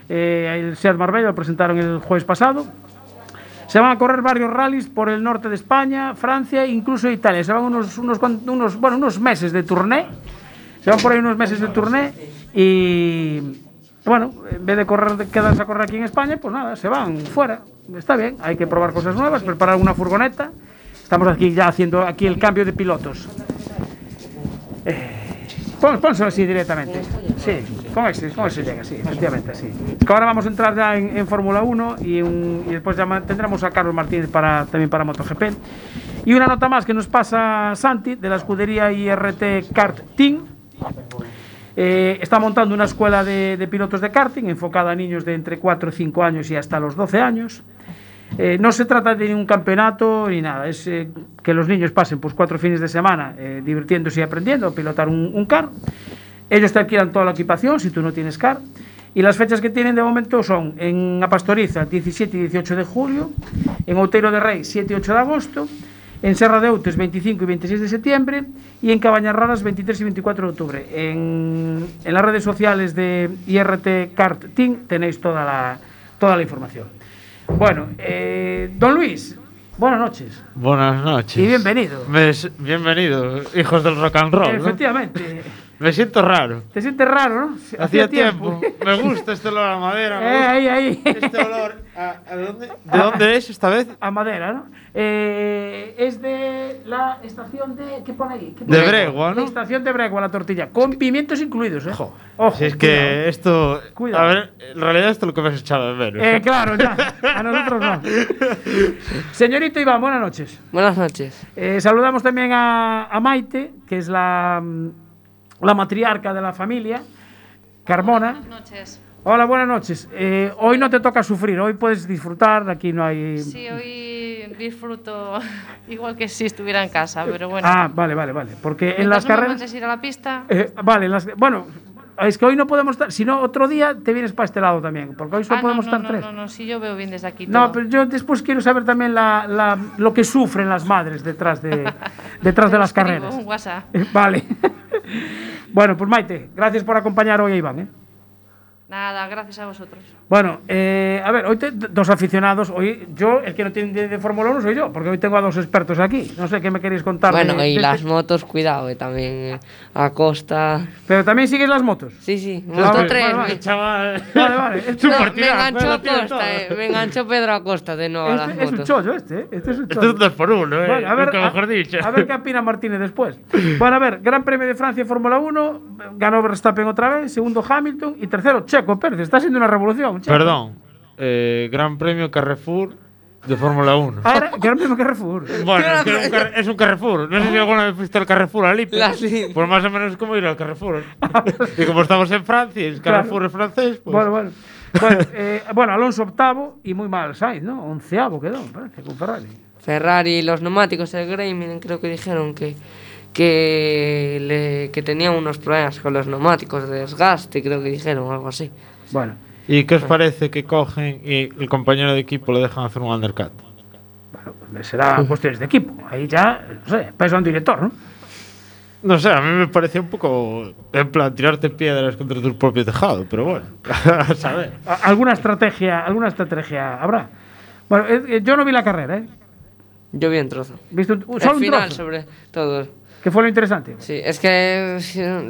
Eh, el Seat Marbella lo presentaron el jueves pasado. Se van a correr varios rallies por el norte de España, Francia e incluso Italia. Se van unos, unos, bueno, unos meses de turné. Se van por ahí unos meses de turné y bueno, en vez de correr, quedarse a correr aquí en España, pues nada, se van fuera. Está bien, hay que probar cosas nuevas, preparar una furgoneta. Estamos aquí ya haciendo aquí el cambio de pilotos. Eh, pónselo así directamente. Sí, con ese, con ese llega, sí, efectivamente. Que ahora vamos a entrar ya en, en Fórmula 1 y, un- y después ya tendremos a Carlos Martínez para, también para MotoGP. Y una nota más que nos pasa Santi de la escudería IRT Kart Team. Eh, está montando una escuela de, pilotos de karting enfocada a niños de entre 4 y 5 años y hasta los 12 años. Eh, no se trata de ningún campeonato ni nada, es eh, que los niños pasen pues cuatro fines de semana divirtiéndose y aprendiendo a pilotar un, un. Ellos te alquilan toda la equipación si tú no tienes car. Y las fechas que tienen de momento son en Apastoriza 17 y 18 de julio, en Outeiro de Rey 7 y 8 de agosto, en Serra de Outes 25 y 26 de septiembre y en Cabañas Raras 23 y 24 de octubre. En, en las redes sociales de IRT Kart Team tenéis toda la, toda la información. Bueno, eh, don Luis, buenas noches Buenas noches. y bienvenido. Me- bienvenido, hijos del rock and roll. ¿no? Me siento raro. Te sientes raro, ¿no? Hacía tiempo. Me gusta este olor a madera. *laughs* Eh, ahí, ahí. Este olor. A, a dónde? ¿De dónde es esta vez? A madera, ¿no? Eh, es de la estación de. ¿Qué pone ahí? ¿Qué pone De ahí? Bregua, ¿no? La estación de Bregua, la tortilla. Con pimientos incluidos, ¿eh? Ojo. Si es que esto. Cuidado. A ver, en realidad esto es lo que me has echado de menos. Eh, claro, ya. A nosotros no. *laughs* Señorito Iván, buenas noches. Buenas noches. Eh, saludamos también a, a Maite, que es la, mm, la matriarca de la familia, Carmona. Buenas noches. Hola, buenas noches. Eh, hoy no te toca sufrir, hoy puedes disfrutar, aquí no hay... Sí, hoy disfruto *laughs* igual que si estuviera en casa, pero bueno. Ah, vale, vale, vale. Porque en las no carreras... mandes ir a la pista. Eh, vale, en las- bueno, es que hoy no podemos estar, si no, otro día te vienes para este lado también, porque hoy solo Ah, podemos no, no, estar no, tres. No, no, sí, yo veo bien desde aquí. No, todo. pero yo después quiero saber también la, la- lo que sufren las madres detrás de, detrás de *laughs* las carreras. un WhatsApp. Eh, Vale. *laughs* bueno, pues Maite, gracias por acompañar hoy a Iván. ¿eh? Nada, gracias a vosotros. Bueno, eh, a ver, hoy te- dos aficionados. Hoy yo, el que no tiene de, de Fórmula 1 soy yo, porque hoy tengo a dos expertos aquí. No sé qué me queréis contar. Bueno, de- y de las este- motos, cuidado, que también eh, a costa. Pero también sigues las motos. Sí, sí, Ah, Moto vale, 3. vale, vale. me- Chaval. *laughs* Vale, vale. Es, No, no, me enganchó Acosta, eh, me enganchó Pedro Acosta de nuevo a las este es un chollo este, ¿eh? Este es un chollo. es un dos por uno, eh. Bueno, a ver, Nunca a, mejor dicho. a ver qué opina Martínez después. Bueno, a ver, Gran Premio de Francia Fórmula 1, ganó Verstappen otra vez, segundo Hamilton y tercero Checo Pérez. Está siendo una revolución. Perdón. Eh, Gran Premio Carrefour de Fórmula 1. Ah, era Gran Premio Carrefour. *laughs* Bueno, es, que es un car- es un Carrefour. No sé si alguna vez fuiste al Carrefour a Lippe. La sí. Pues más o menos es como ir al Carrefour. *laughs* y como estamos en Francia y el Claro. Carrefour es francés, pues. Bueno, bueno. Bueno, eh, bueno, Alonso octavo y muy mal Sainz, ¿no? Onceavo quedó, parece, con Ferrari. Ferrari, los neumáticos, el Graimin, creo que dijeron que, que, le- que tenían unos problemas con los neumáticos de desgaste, creo que dijeron, algo así. Bueno, ¿Y qué os parece que cogen y el compañero de equipo le dejan hacer un undercut? será cuestiones de equipo. Ahí ya, no sé, pesa un director, ¿no? No sé, a mí me parecía un poco. En plan, tirarte piedras contra tu propio tejado, pero bueno, *laughs* a saber. ¿Alguna estrategia, alguna estrategia habrá? Bueno, eh, eh, yo no vi la carrera, ¿eh? Yo vi un trozo. ¿Viste un, El solo un final, trozo? sobre todo. ¿Qué fue lo interesante? Sí, es que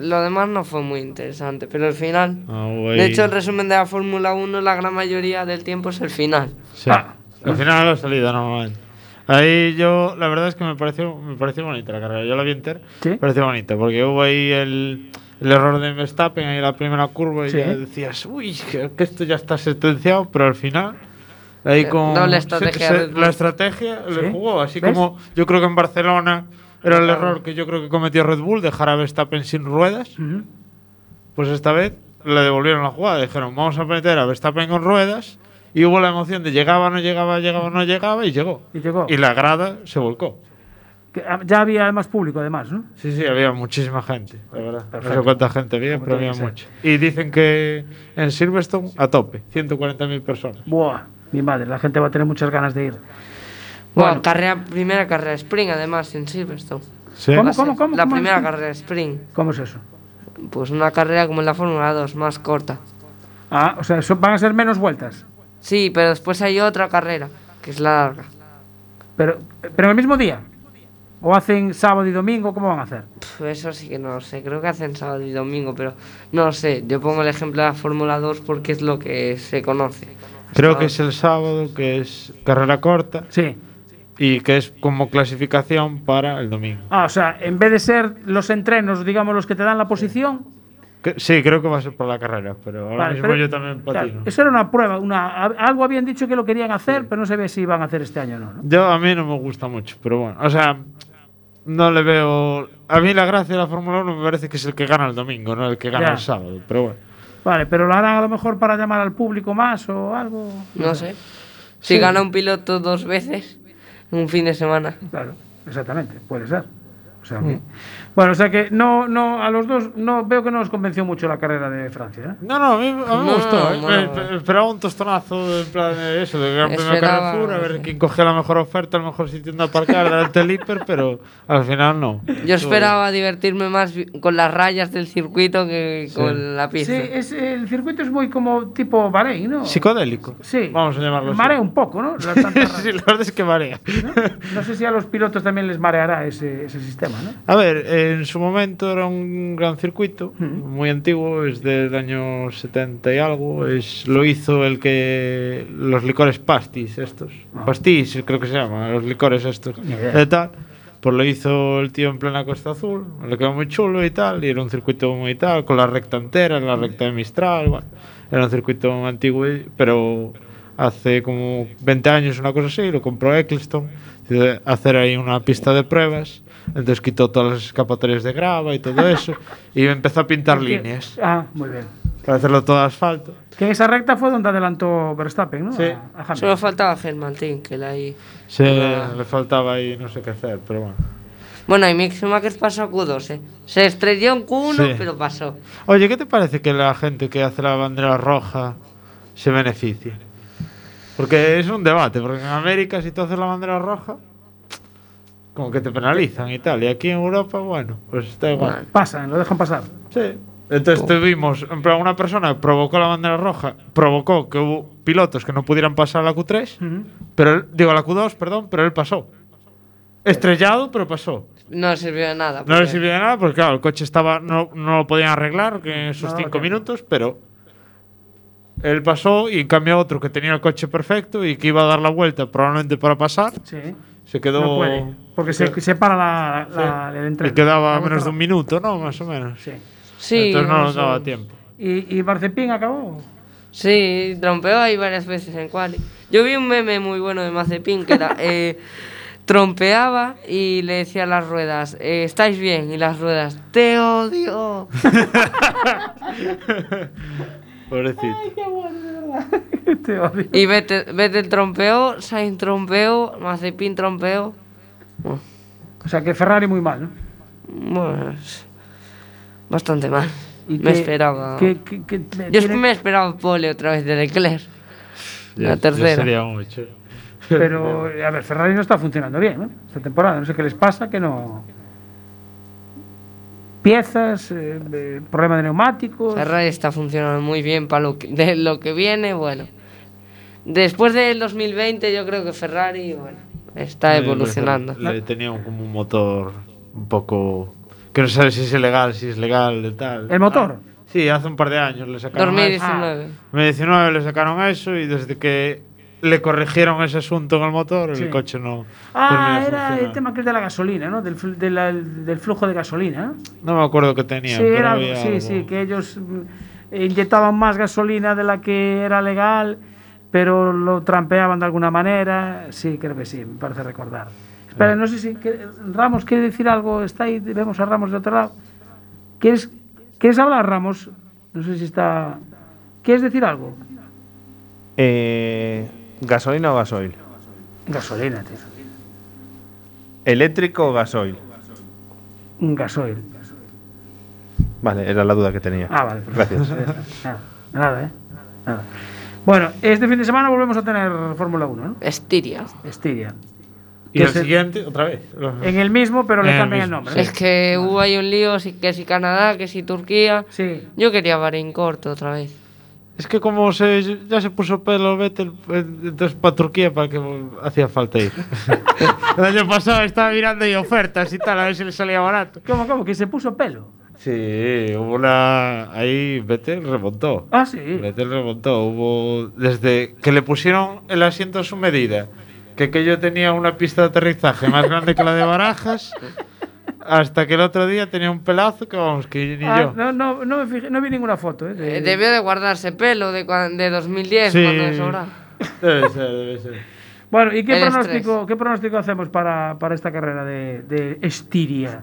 lo demás no fue muy interesante, pero el final. Ah, güey. De hecho, el resumen de la Fórmula 1, la gran mayoría del tiempo es el final. Sí. Al final la salida, normalmente. Ahí yo, la verdad es que me pareció, me pareció bonita la carrera. Yo la vi entera. ¿Sí? Me pareció bonita, porque hubo ahí el, el error de Verstappen ahí en la primera curva y ya decías, uy, que que esto ya está sentenciado, pero al final. Ahí Eh, con doble se- estrategia se- Bull. la estrategia Sí. le jugó, así ¿Ves? como yo creo que en Barcelona era el error que yo creo que cometió Red Bull, dejar a Verstappen sin ruedas. Ujú. Pues esta vez le devolvieron la jugada. Dijeron, vamos a meter a Verstappen con ruedas. Y hubo la emoción de llegaba, no llegaba, llegaba, no llegaba y llegó. Y llegó. Y la grada se volcó. Que, ah, ya había más público, además, ¿no? Sí, sí, había muchísima gente, la verdad. No Perfecto. sé cuánta gente había, Como pero había mucha. Y dicen que en Silverstone, a tope, 140.000 personas. Buah, mi madre, la gente va a tener muchas ganas de ir. Bueno, Bueno. carrera, primera carrera sprint, además, en Silverstone. Sí. ¿Cómo, Va a ser cómo, cómo? La cómo primera es? carrera sprint. ¿Cómo es eso? Pues una carrera como en la Fórmula 2, más corta. Ah, o sea, van a ser menos vueltas. Sí, pero después hay otra carrera, que es la larga. Pero, pero en el mismo día. ¿O hacen sábado y domingo? ¿Cómo van a hacer? Eso sí que no lo sé, creo que hacen sábado y domingo, pero no lo sé. Yo pongo el ejemplo de la Fórmula 2 porque es lo que se conoce. Creo que es el sábado, que es carrera corta. Sí. Y que es como clasificación para el domingo. Ah, o sea, en vez de ser los entrenos, digamos, los que te dan la posición. Que- sí, creo que va a ser por la carrera, pero ahora Vale, mismo pero- yo también claro, patino. eso era una prueba. Una, algo habían dicho que lo querían hacer, pero no se ve si iban a hacer este año o no. ¿no? Yo a mí no me gusta mucho, pero bueno, o sea, no le veo A mí la gracia de la Fórmula 1 me parece que es el que gana el domingo, no el que gana Ya. el sábado. Pero bueno. Vale, pero lo harán a lo mejor para llamar al público más o algo. No sé. Si Sí. gana un piloto dos veces un fin de semana. Claro, exactamente, puede ser. O sea Mm. que- Bueno, o sea que no, no, a los dos no veo que no os convenció mucho la carrera de Francia. ¿eh? No, no, a mí, a mí me No, gustó. ¿eh? no, Me- no. me esperaba un tostonazo en plan de eso, de Gran Premio Carrefour, a ver sí. quién cogía la mejor oferta, el mejor sitio donde aparcar delante del hiper, pero al final no. Yo esperaba divertirme más con las rayas del circuito que con la Sí, pista. es, el circuito es muy como tipo Bahrein, ¿no? Psicodélico. Sí. Vamos a llamarlo así. Marea un poco, ¿no? *laughs* Tantas sí, la verdad es que marea. No sé si a los pilotos también les mareará ese, ese sistema, ¿no? A ver, en su momento era un gran circuito, muy antiguo, es del año 70 y algo. Es, lo hizo el que. Los licores pastis, estos. Pastis, creo que se llaman, los licores estos. De tal. Pues lo hizo el tío en plena Costa Azul, le quedó muy chulo y tal, y era un circuito muy tal, con la recta entera, la recta de Mistral, bueno, era un circuito antiguo, pero hace como 20 años, una cosa así, lo compró Eccleston, hacer ahí una pista de pruebas, entonces quitó todas las escapatorias de grava y todo eso, y empezó a pintar líneas, Ah, muy bien. para hacerlo todo asfalto. Que en esa recta fue donde adelantó Verstappen, ¿no? Sí. A- a. Solo faltaba Germantín, que la ahí. Se Ah. le faltaba ahí no sé qué hacer, pero bueno. Bueno, y Mick Schumacher pasó a Q2, ¿eh? Se estrelló en Q1, Sí. pero pasó. Oye, ¿qué te parece que la gente que hace la bandera roja se beneficie? Porque es un debate, porque en América si tú haces la bandera roja, como que te penalizan y tal. Y aquí en Europa, bueno, pues está igual. Pasan, lo dejan pasar. Sí. Entonces tuvimos, en plan, una persona que provocó la bandera roja, provocó que hubo pilotos que no pudieran pasar a la Q3, pero él- digo a la Q2, perdón, pero él pasó. Estrellado, pero pasó. No sirvió de nada. No le porque- sirvió de nada porque, claro, el coche estaba no, no lo podían arreglar que en esos No, cinco que- minutos, pero él pasó y cambió otro que tenía el coche perfecto y que iba a dar la vuelta probablemente para pasar. Sí. Se quedó. No puede, porque se, se para la, la, el Le entreno. quedaba La menos de un minuto, ¿no? Más o menos. Sí. Sí, Entonces no nos daba tiempo. ¿Y, y Marcepín acabó? Sí, trompeó ahí varias veces en quali. Yo vi un meme muy bueno de Mazepin que era *laughs* eh, trompeaba y le decía a las ruedas, eh, estáis bien, y las ruedas, te odio. *laughs* Pobrecito. *laughs* Te odio. y Vettel, Vettel trompeó, Sainz trompeó, Mazepin trompeó. Bueno, O sea que Ferrari muy mal, ¿no? bueno, bastante mal. ¿Y me qué- esperaba. qué- qué- qué- Yo tiene- me esperaba pole otra vez de Leclerc. Ya- la tercera. sería mucho. Pero, a ver, Ferrari no está funcionando bien, ¿no? Esta temporada. No sé qué les pasa, que no. Piezas, eh, problema de neumáticos. Ferrari está funcionando muy bien para lo que, de lo que viene, bueno. Después del 2020 yo creo que Ferrari, bueno, está Sí, evolucionando. Le, le tenía como un motor un poco. que no sabes si es ilegal, si es legal tal. ¿El motor? Ah, sí, hace un par de años le sacaron. 2019. eso. 2019 le sacaron eso y desde que le corrigieron ese asunto en el motor, Sí. el coche no. Ah, era el tema que es de la gasolina, ¿no? Del, de la- del flujo de gasolina. ¿no? Me acuerdo que tenía. Sí, pero era algo- había sí, algo. sí, que ellos mm, inyectaban más gasolina de la que era legal, pero lo trampeaban de alguna manera. Sí, creo que sí, me parece recordar. Espera, no sé si que- Ramos quiere decir algo. Está ahí, vemos a Ramos de otro lado. ¿Quieres, ¿Quieres hablar, Ramos? No sé si está. ¿Quieres decir algo? Eh, ¿Gasolina o gasoil? Gasolina, tío. ¿Eléctrico o gasoil? Un gasoil. Vale, era la duda que tenía. Ah, vale. Gracias. Nada, nada, ¿eh? Nada. Bueno, este fin de semana volvemos a tener Fórmula 1, ¿no? Estiria. Estiria. Y el siguiente, otra vez. En el mismo, pero le el cambian el nombre. sí. Es que hubo ahí un lío, si- que si Canadá, que si Turquía. Sí. Yo quería Bahrein corto otra vez. Es que como se, ya se puso pelo Vettel, pues, entonces para Turquía para que hacía falta ir. *laughs* el año pasado estaba mirando ahí ofertas y tal, a ver si le salía barato. ¿Cómo, cómo? ¿Que se puso pelo? Sí, hubo una... Ahí Vettel remontó. Ah, sí. Vettel remontó. Hubo... Desde que le pusieron el asiento a su medida, que, que yo tenía una pista de aterrizaje más grande que la de Barajas, hasta que el otro día tenía un pelazo que vamos, que ni Ah, yo. no, no, no, me fijé- no vi ninguna foto. ¿eh? de- Eh, debió de guardarse pelo de, de 2010 Sí. cuando le sobraba. *laughs* Debe ser, debe ser. Bueno, ¿y qué El pronóstico, qué pronóstico hacemos para, para esta carrera de, de Estiria?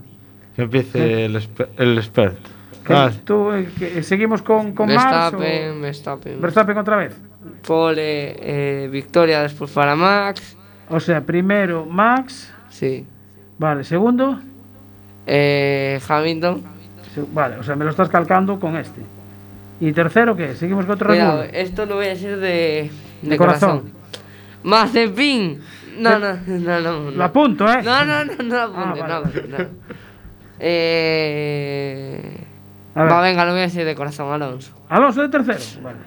Que empiece el, espe- el experto. ¿Qué- Ah, tú, eh, que- ¿Seguimos con, con Max? Verstappen, o- Verstappen. Verstappen otra vez. Pole, eh, victoria después para Max. O sea, primero Max. Sí. Vale, segundo. Eh, Hamilton. Vale, o sea, me lo estás calcando con este. ¿Y tercero qué? ¿Seguimos con otro Cuidado, esto lo voy a decir de, de, De corazón. corazón. Mazepin. No, no, no, no. no. Lo apunto, ¿eh? No, no, no, no apunte, Ah, vale. no. Eh... A ver. Va, venga, lo voy a decir de corazón, Alonso. Alonso de tercero. Vale.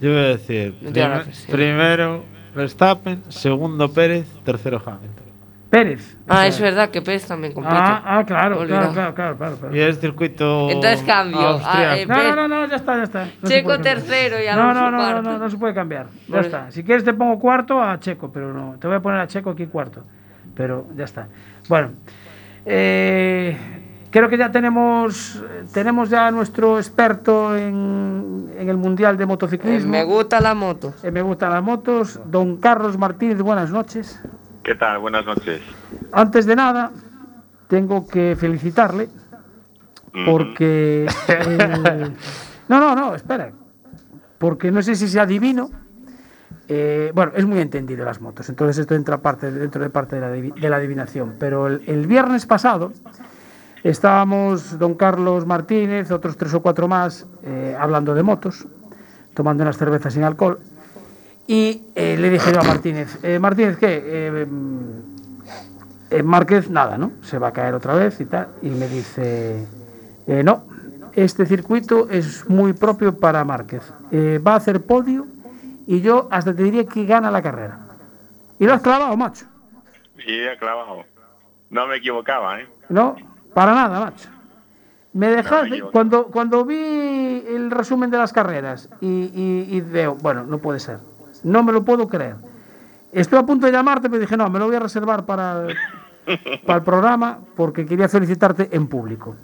Yo voy a decir, gracias, sí. primero Verstappen, segundo Pérez, tercero Hamilton. Pérez. Ah, es verdad que Pérez también compite. Ah, ah, claro, claro, claro, claro, claro. Y es circuito Entonces cambio. Ah, eh, No, no, no, no, ya está, ya está. No Checo tercero y No, Alonso no, no, no, cuarto. no, no se puede cambiar. Ya Vale. está. Si quieres te pongo cuarto a Checo, pero no. Te voy a poner a Checo aquí cuarto. Pero ya está. Bueno, eh, creo que ya tenemos tenemos ya a nuestro experto en, en el mundial de Eh, motociclismo. me gusta la moto. Eh, me gustan las motos. Don Carlos Martínez, buenas noches. ¿Qué tal? Buenas noches. Antes de nada, tengo que felicitarle porque... *laughs* el- No, no, no, espera. Porque no sé si se adivino. eh, bueno, es muy entendido las motos, entonces esto entra parte, dentro de parte de la, de la adivinación. Pero el, el viernes pasado estábamos don Carlos Martínez, otros tres o cuatro más, eh, hablando de motos, tomando unas cervezas sin alcohol. Y eh, le dije yo a Martínez, eh, Martínez, ¿qué? Eh, eh, Márquez, nada, ¿no? Se va a caer otra vez y tal. Y me dice, eh, no, este circuito es muy propio para Márquez. Eh, va a hacer podio y yo hasta te diría que gana la carrera. Y lo has clavado, macho. Sí, he clavado. No me equivocaba, ¿eh? No, para nada, macho. Me dejaste, cuando, cuando vi el resumen de las carreras y, y- y veo, bueno, no puede ser, no me lo puedo creer. Estoy a punto de llamarte, pero dije, no, me lo voy a reservar para, *laughs* para el programa porque quería felicitarte en público.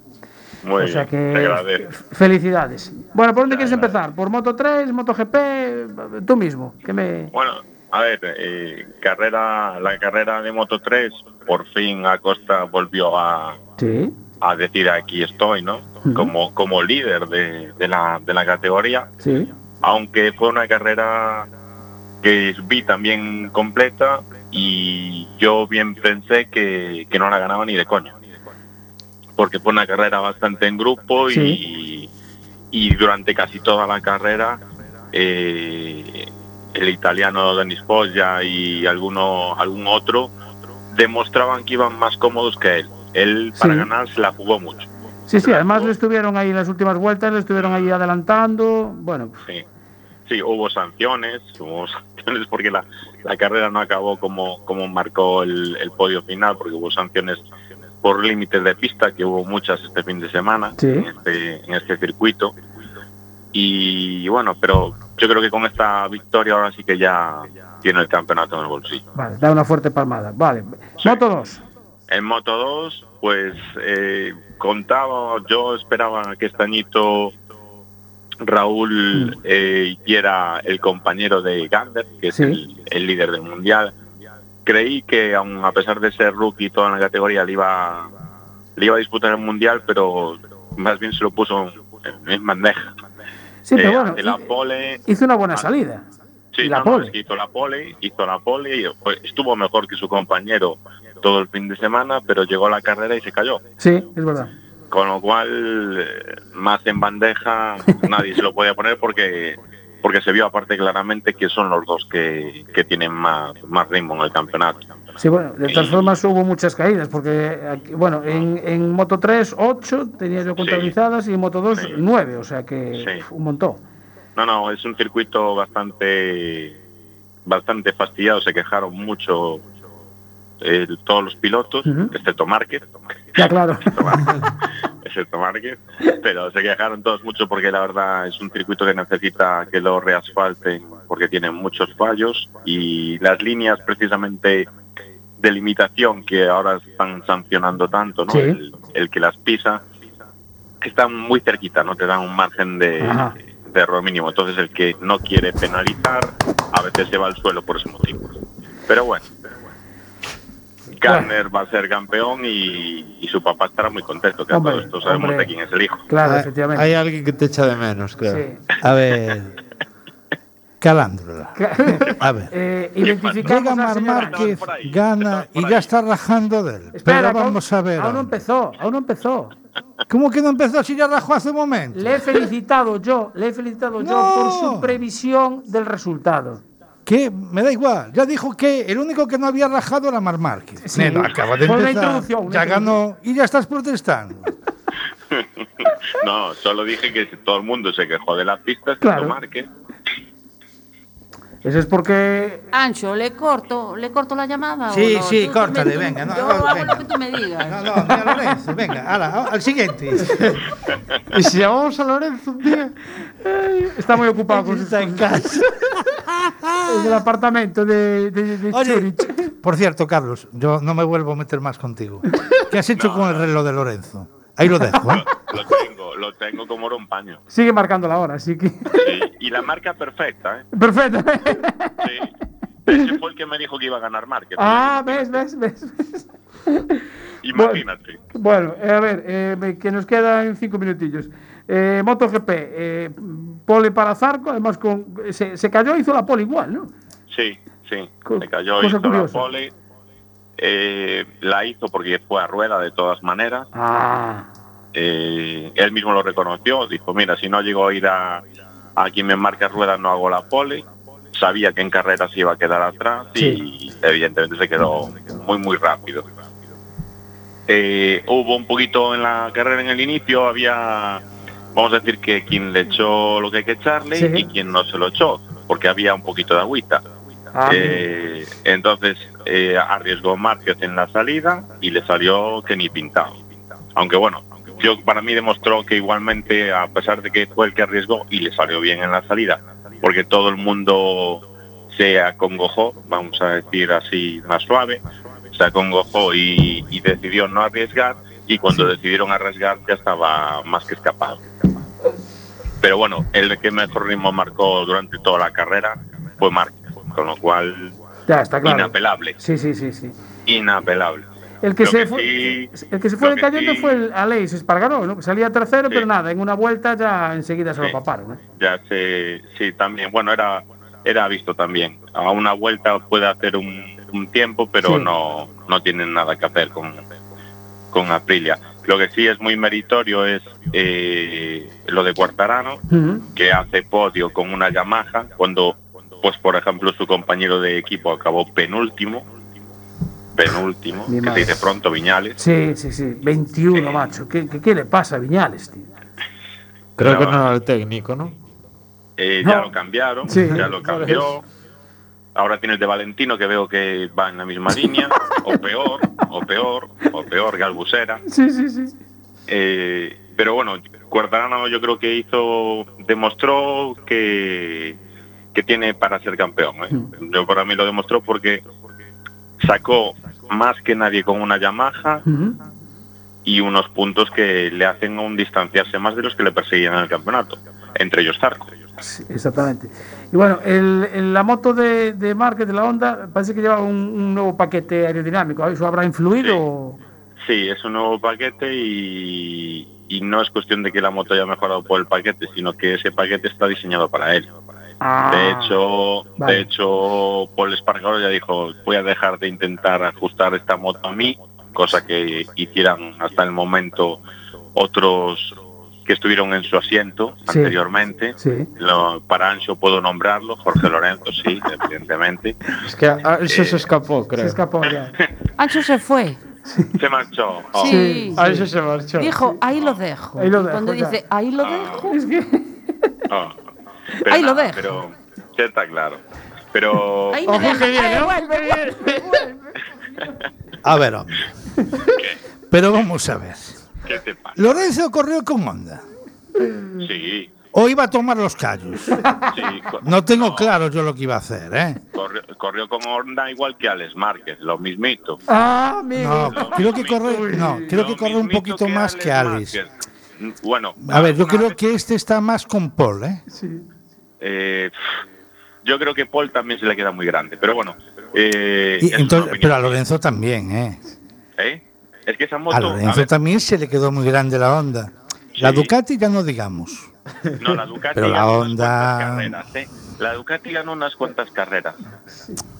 Muy o sea bien, que felicidades. Bueno, ¿por dónde quieres empezar? ¿Por Moto 3, MotoGP? Tú mismo, que me... Bueno, a ver, eh, carrera, la carrera de Moto 3, por fin Acosta volvió a, Sí, a decir aquí estoy, ¿no? Como, como líder de, de la, de la categoría, sí. aunque fue una carrera que vi también completa y yo bien pensé que, que no la ganaba ni de coña. Porque fue una carrera bastante en grupo y, y durante casi toda la carrera eh, el italiano Denis Foggia y alguno, algún otro demostraban que iban más cómodos que él. Él para Sí. ganar se la jugó mucho. Sí, sí, además le estuvieron ahí en las últimas vueltas, le estuvieron ahí adelantando. Bueno, Sí, sí hubo sanciones, hubo sanciones porque la, la carrera no acabó como, como marcó el, el podio final, porque hubo sanciones por límites de pista, que hubo muchas este fin de semana Sí. en, este, en este circuito. Y bueno, pero yo creo que con esta victoria ahora sí que ya tiene el campeonato en el bolsillo. vale, da una fuerte palmada. Vale, Moto 2. En Moto 2, pues eh, contaba, yo esperaba que este añito Raúl eh, hiciera el compañero de Gander, que es Sí. el, el líder del mundial. Creí que, aun a pesar de ser rookie toda la categoría, le iba, le iba a disputar el mundial, pero más bien se lo puso en, bandeja. Sí, pero Eh, bueno, ante la pole, hizo una buena salida. Sí, Y la no, no, pole. que hizo la pole, hizo la pole y estuvo mejor que su compañero todo el fin de semana, pero llegó a la carrera y se cayó. Sí, es verdad. Con lo cual, eh, más en bandeja, *laughs* nadie se lo podía poner porque porque se vio aparte claramente que son los dos que, que tienen más, más ritmo en el campeonato. Sí, bueno, de todas formas hubo muchas caídas, porque, aquí- bueno, en, en Moto 3, 8 tenía yo contabilizadas y en Moto 2, 9, o sea que Sí. un montón. No, no, es un circuito bastante bastante fastidiado, se quejaron mucho eh, todos los pilotos, excepto Márquez, Ya, claro. *laughs* excepto Márquez, pero se quejaron todos mucho porque la verdad es un circuito que necesita que lo reasfalten porque tiene muchos fallos y las líneas precisamente de limitación que ahora están sancionando tanto, ¿no? Sí. El, el que las pisa, están muy cerquita, no te dan un margen de error mínimo. Entonces el que no quiere penalizar a veces se va al suelo por ese motivo. Pero bueno, Garner va a ser campeón y, y su papá estará muy contento, que a Hombre, todo esto sabemos hombre. de quién es el hijo. Claro, efectivamente. Hay alguien que te echa de menos, creo. Sí. A ver. Calándula. A ver. *laughs* Eh, identificamos Mar Márquez, ahí, gana y ya está rajando de él. Espera, Pero vamos a ver. Aún no empezó, aún no empezó. ¿Cómo que no empezó si ya rajó hace un momento? Le he felicitado yo, le he felicitado yo por su previsión del resultado. ¿Qué? Me da igual. Ya dijo que el único que no había rajado era Mar Márquez. Sí. Acaba de empezar. introducción, ya ganó y ya estás protestando. *laughs* No, solo dije que todo el mundo se quejó de las pistas, Claro. que marque. Eso es porque Ancho, ¿le corto, ¿le corto la llamada? o Sí, no? sí, córtale, me- venga, no, yo no, hago venga. lo que tú me digas. No, no, mira Lorenzo, venga, ala, al siguiente. *laughs* ¿Y si llamamos a Lorenzo un día? está muy ocupado con sus en casa. en el apartamento de, de, de Oye, Zurich. por cierto, Carlos, yo no me vuelvo a meter más contigo. ¿Qué has hecho con el reloj de Lorenzo? Ahí lo dejo. ¿eh? Lo tengo, lo tengo como era un paño. Sigue marcando la hora, así que. Sí, Y la marca perfecta, ¿eh? Perfecto. Sí. Ese fue el que me dijo que iba a ganar Márquez. ah, ves, ves, ves. ves. Imagínate. Bueno, eh, a ver, eh, que nos quedan cinco minutillos. Eh, MotoGP, eh, pole para Zarco, además con, se, se cayó, hizo la pole igual, ¿no? Sí, sí. Co- Se cayó, hizo la curiosa. pole. Eh, la hizo porque fue a rueda de todas maneras. Ah, Eh, él mismo lo reconoció. Dijo, mira, si no llego a ir a, a quien me marca ruedas no hago la pole. Sabía que en carrera se iba a quedar atrás y evidentemente se quedó muy, muy rápido. Eh, hubo un poquito en la carrera en el inicio, había, vamos a decir que quien le echó lo que hay que echarle Sí. y quien no se lo echó, porque había un poquito de agüita. ah, Eh, entonces eh, arriesgó Márquez en la salida y le salió que ni pintado. Aunque bueno, yo para mí demostró que igualmente, a pesar de que fue el que arriesgó y le salió bien en la salida, porque todo el mundo se acongojó, vamos a decir así más suave, se acongojó y, y decidió no arriesgar y cuando decidieron arriesgar ya estaba más que escapado. Pero bueno, el que mejor ritmo marcó durante toda la carrera fue Márquez, con lo cual ya está claro. inapelable, Sí, sí, sí, sí. inapelable. El que, Lo se que fue, sí- el que se fue cayendo sí- fue el Aleix Espargaró, ¿no? Que salía tercero, Sí. pero nada, en una vuelta ya enseguida se lo paparon. ¿eh? Ya se, sí, también, bueno, era, era visto también. A una vuelta puede hacer un, un tiempo, pero no, no tienen nada que hacer con, con Aprilia. Lo que sí es muy meritorio es eh, lo de Cuartarano, que hace podio con una Yamaha, cuando, pues por ejemplo, su compañero de equipo acabó penúltimo, penúltimo, Mi que se madre. dice pronto, Viñales. Sí, sí, sí. 21, macho. ¿Qué, qué, qué le pasa a Viñales, tío? Creo No. que no era el técnico, ¿no? Eh, ya lo cambiaron, Sí. ya lo cambió. Ahora tiene el de Valentino que veo que va en la misma línea, o peor, o peor, o peor, Galbusera. *laughs* Sí, sí, sí. Eh, pero bueno, Cuartarano yo creo que hizo, demostró que, que tiene para ser campeón. ¿eh? Yo para mí lo demostró porque sacó más que nadie con una Yamaha y unos puntos que le hacen aún distanciarse más de los que le perseguían en el campeonato, entre ellos Zarco. Sí, exactamente. Y bueno, el, el- la moto de, de Márquez de la Honda parece que lleva un, un nuevo paquete aerodinámico. ¿Eso habrá influido? Sí, es un nuevo paquete y, y no es cuestión de que la moto haya mejorado por el paquete, sino que ese paquete está diseñado para él. Ah, De hecho, vale. de hecho, Paul Espargaro ya dijo, voy a dejar de intentar ajustar esta moto a mí, cosa que hicieran hasta el momento otros que estuvieron en su asiento Sí. anteriormente. Sí. Lo- para Ancho puedo nombrarlo, Jorge Lorenzo, sí, evidentemente. Es que a- él se, escapó, creo. Se escapó ya. *laughs* Ancho se fue. Se marchó. Oh. Sí. A eso se marchó. Dijo, ahí lo dejo. Ahí lo Y dejo, Cuando ya. dice, ahí lo dejo. Es que. Oh. Pero Ahí lo dejo. Pero ya está claro. Pero Ahí me deja. Vuelve, vuelve. *laughs* A ver, hombre. Pero vamos a ver. ¿qué te pasa? Lorenzo corrió con Honda. Sí, O iba a tomar los callos. sí. No tengo claro yo lo que iba a hacer, ¿eh? Corrió, corrió con Honda igual que Alex Márquez, lo mismito. Ah, amigo. No, creo que corre, no, creo que corre un poquito más que Alice. Márquez. Bueno, A ver, yo creo vez, que este está más con Paul, ¿eh? Sí. Eh, yo creo que Paul también se le queda muy grande, pero bueno, Eh, Y entonces, pero a Lorenzo también, ¿eh? ¿Eh? Es que esa moto. A Lorenzo también se le quedó muy grande la onda. La. Ducati ya no digamos. No, la Ducati Pero la ganó unas Honda- cuantas carreras, ¿eh? La Ducati ganó unas cuantas carreras.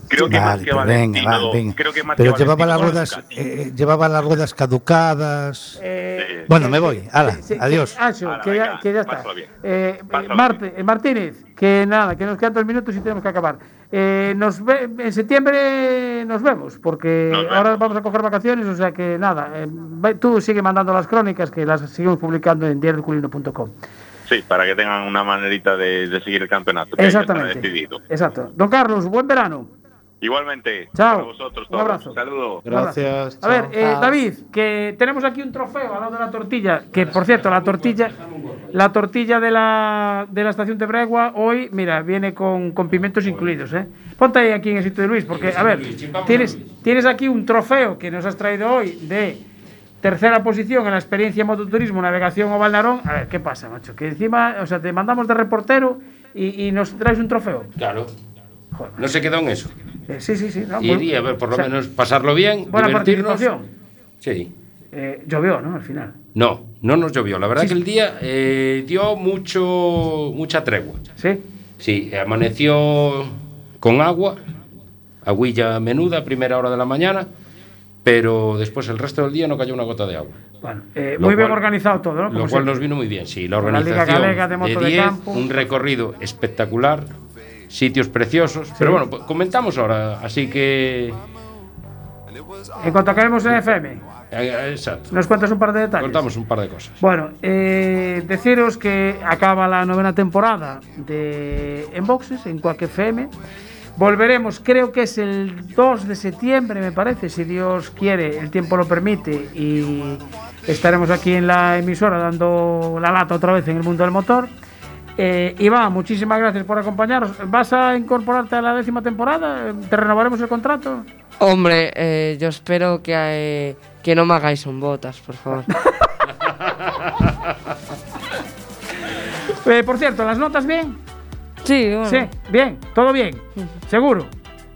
Creo que más Vale, que pero venga, va, venga. Creo que más Pero que llevaba las ruedas, eh, llevaba las ruedas caducadas. Eh, Bueno, me voy. Hala, sí, adiós. Que, ya, que ya está. Eh, Marte- Martínez, que nada, que nos quedan dos minutos y tenemos que acabar. Eh, nos ve- en septiembre nos vemos, porque Nos vemos. ahora vamos a coger vacaciones, o sea que nada, eh, tú sigue mandando las crónicas que las seguimos publicando en diarioculino.com. Sí, para que tengan una manerita de, de seguir el campeonato. que Exactamente. decidido. Exacto. Don Carlos, buen verano. Igualmente. Chao. Para vosotros Un abrazo. Saludos. Abrazo. A ver, eh. David, que tenemos aquí un trofeo al lado de la tortilla, que por cierto, la tortilla, la tortilla de la, de la estación de Bregua hoy, mira, viene con, con pimientos incluidos, ¿eh? Ponte ahí aquí en el sitio de Luis, porque, a ver, tienes, tienes aquí un trofeo que nos has traído hoy de tercera posición en la experiencia mototurismo, navegación o Valnarón. A ver, ¿qué pasa, macho? Que encima, o sea, te mandamos de reportero y, y nos traes un trofeo. Claro. No se quedó en eso. Eh, sí, sí, sí. no, Y bueno, iría a ver, por lo o sea, menos pasarlo bien, Buena divertirnos. participación. Sí. Eh, llovió, ¿no? Al final. No, no nos llovió. La verdad Sí. que el día eh, dio mucho, mucha tregua. ¿Sí? Sí, amaneció con agua, aguilla menuda, primera hora de la mañana, pero después el resto del día no cayó una gota de agua. Bueno, eh, muy bien organizado todo, ¿no? Lo cual nos vino muy bien, sí. La la organización Galega de de 10, Campo. un recorrido espectacular, sitios preciosos. Pero bueno, pues comentamos ahora, así que... En cuanto acabemos en FM, eh, Exacto. nos cuentas un par de detalles. Contamos un par de cosas. Bueno, eh, deciros que acaba la novena temporada de En Boxes, en Quack FM. Volveremos, creo que es el 2 de septiembre, me parece, si Dios quiere, el tiempo lo permite, y estaremos aquí en la emisora dando la lata otra vez en el mundo del motor. Eh, Iván, muchísimas gracias por acompañarnos. ¿Vas a incorporarte a la décima temporada? ¿Te renovaremos el contrato? Hombre, eh, yo espero que, eh, que no me hagáis un botas, por favor. *laughs* *laughs* Eh, por cierto, ¿las notas bien? Sí, bueno. Sí, bien, todo bien. ¿Seguro?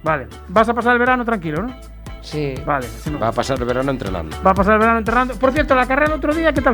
Vale. ¿Vas a pasar el verano tranquilo, no? Sí. Vale. Va a pasar el verano entrenando. Va a pasar el verano entrenando. Por cierto, la carrera el otro día, ¿qué tal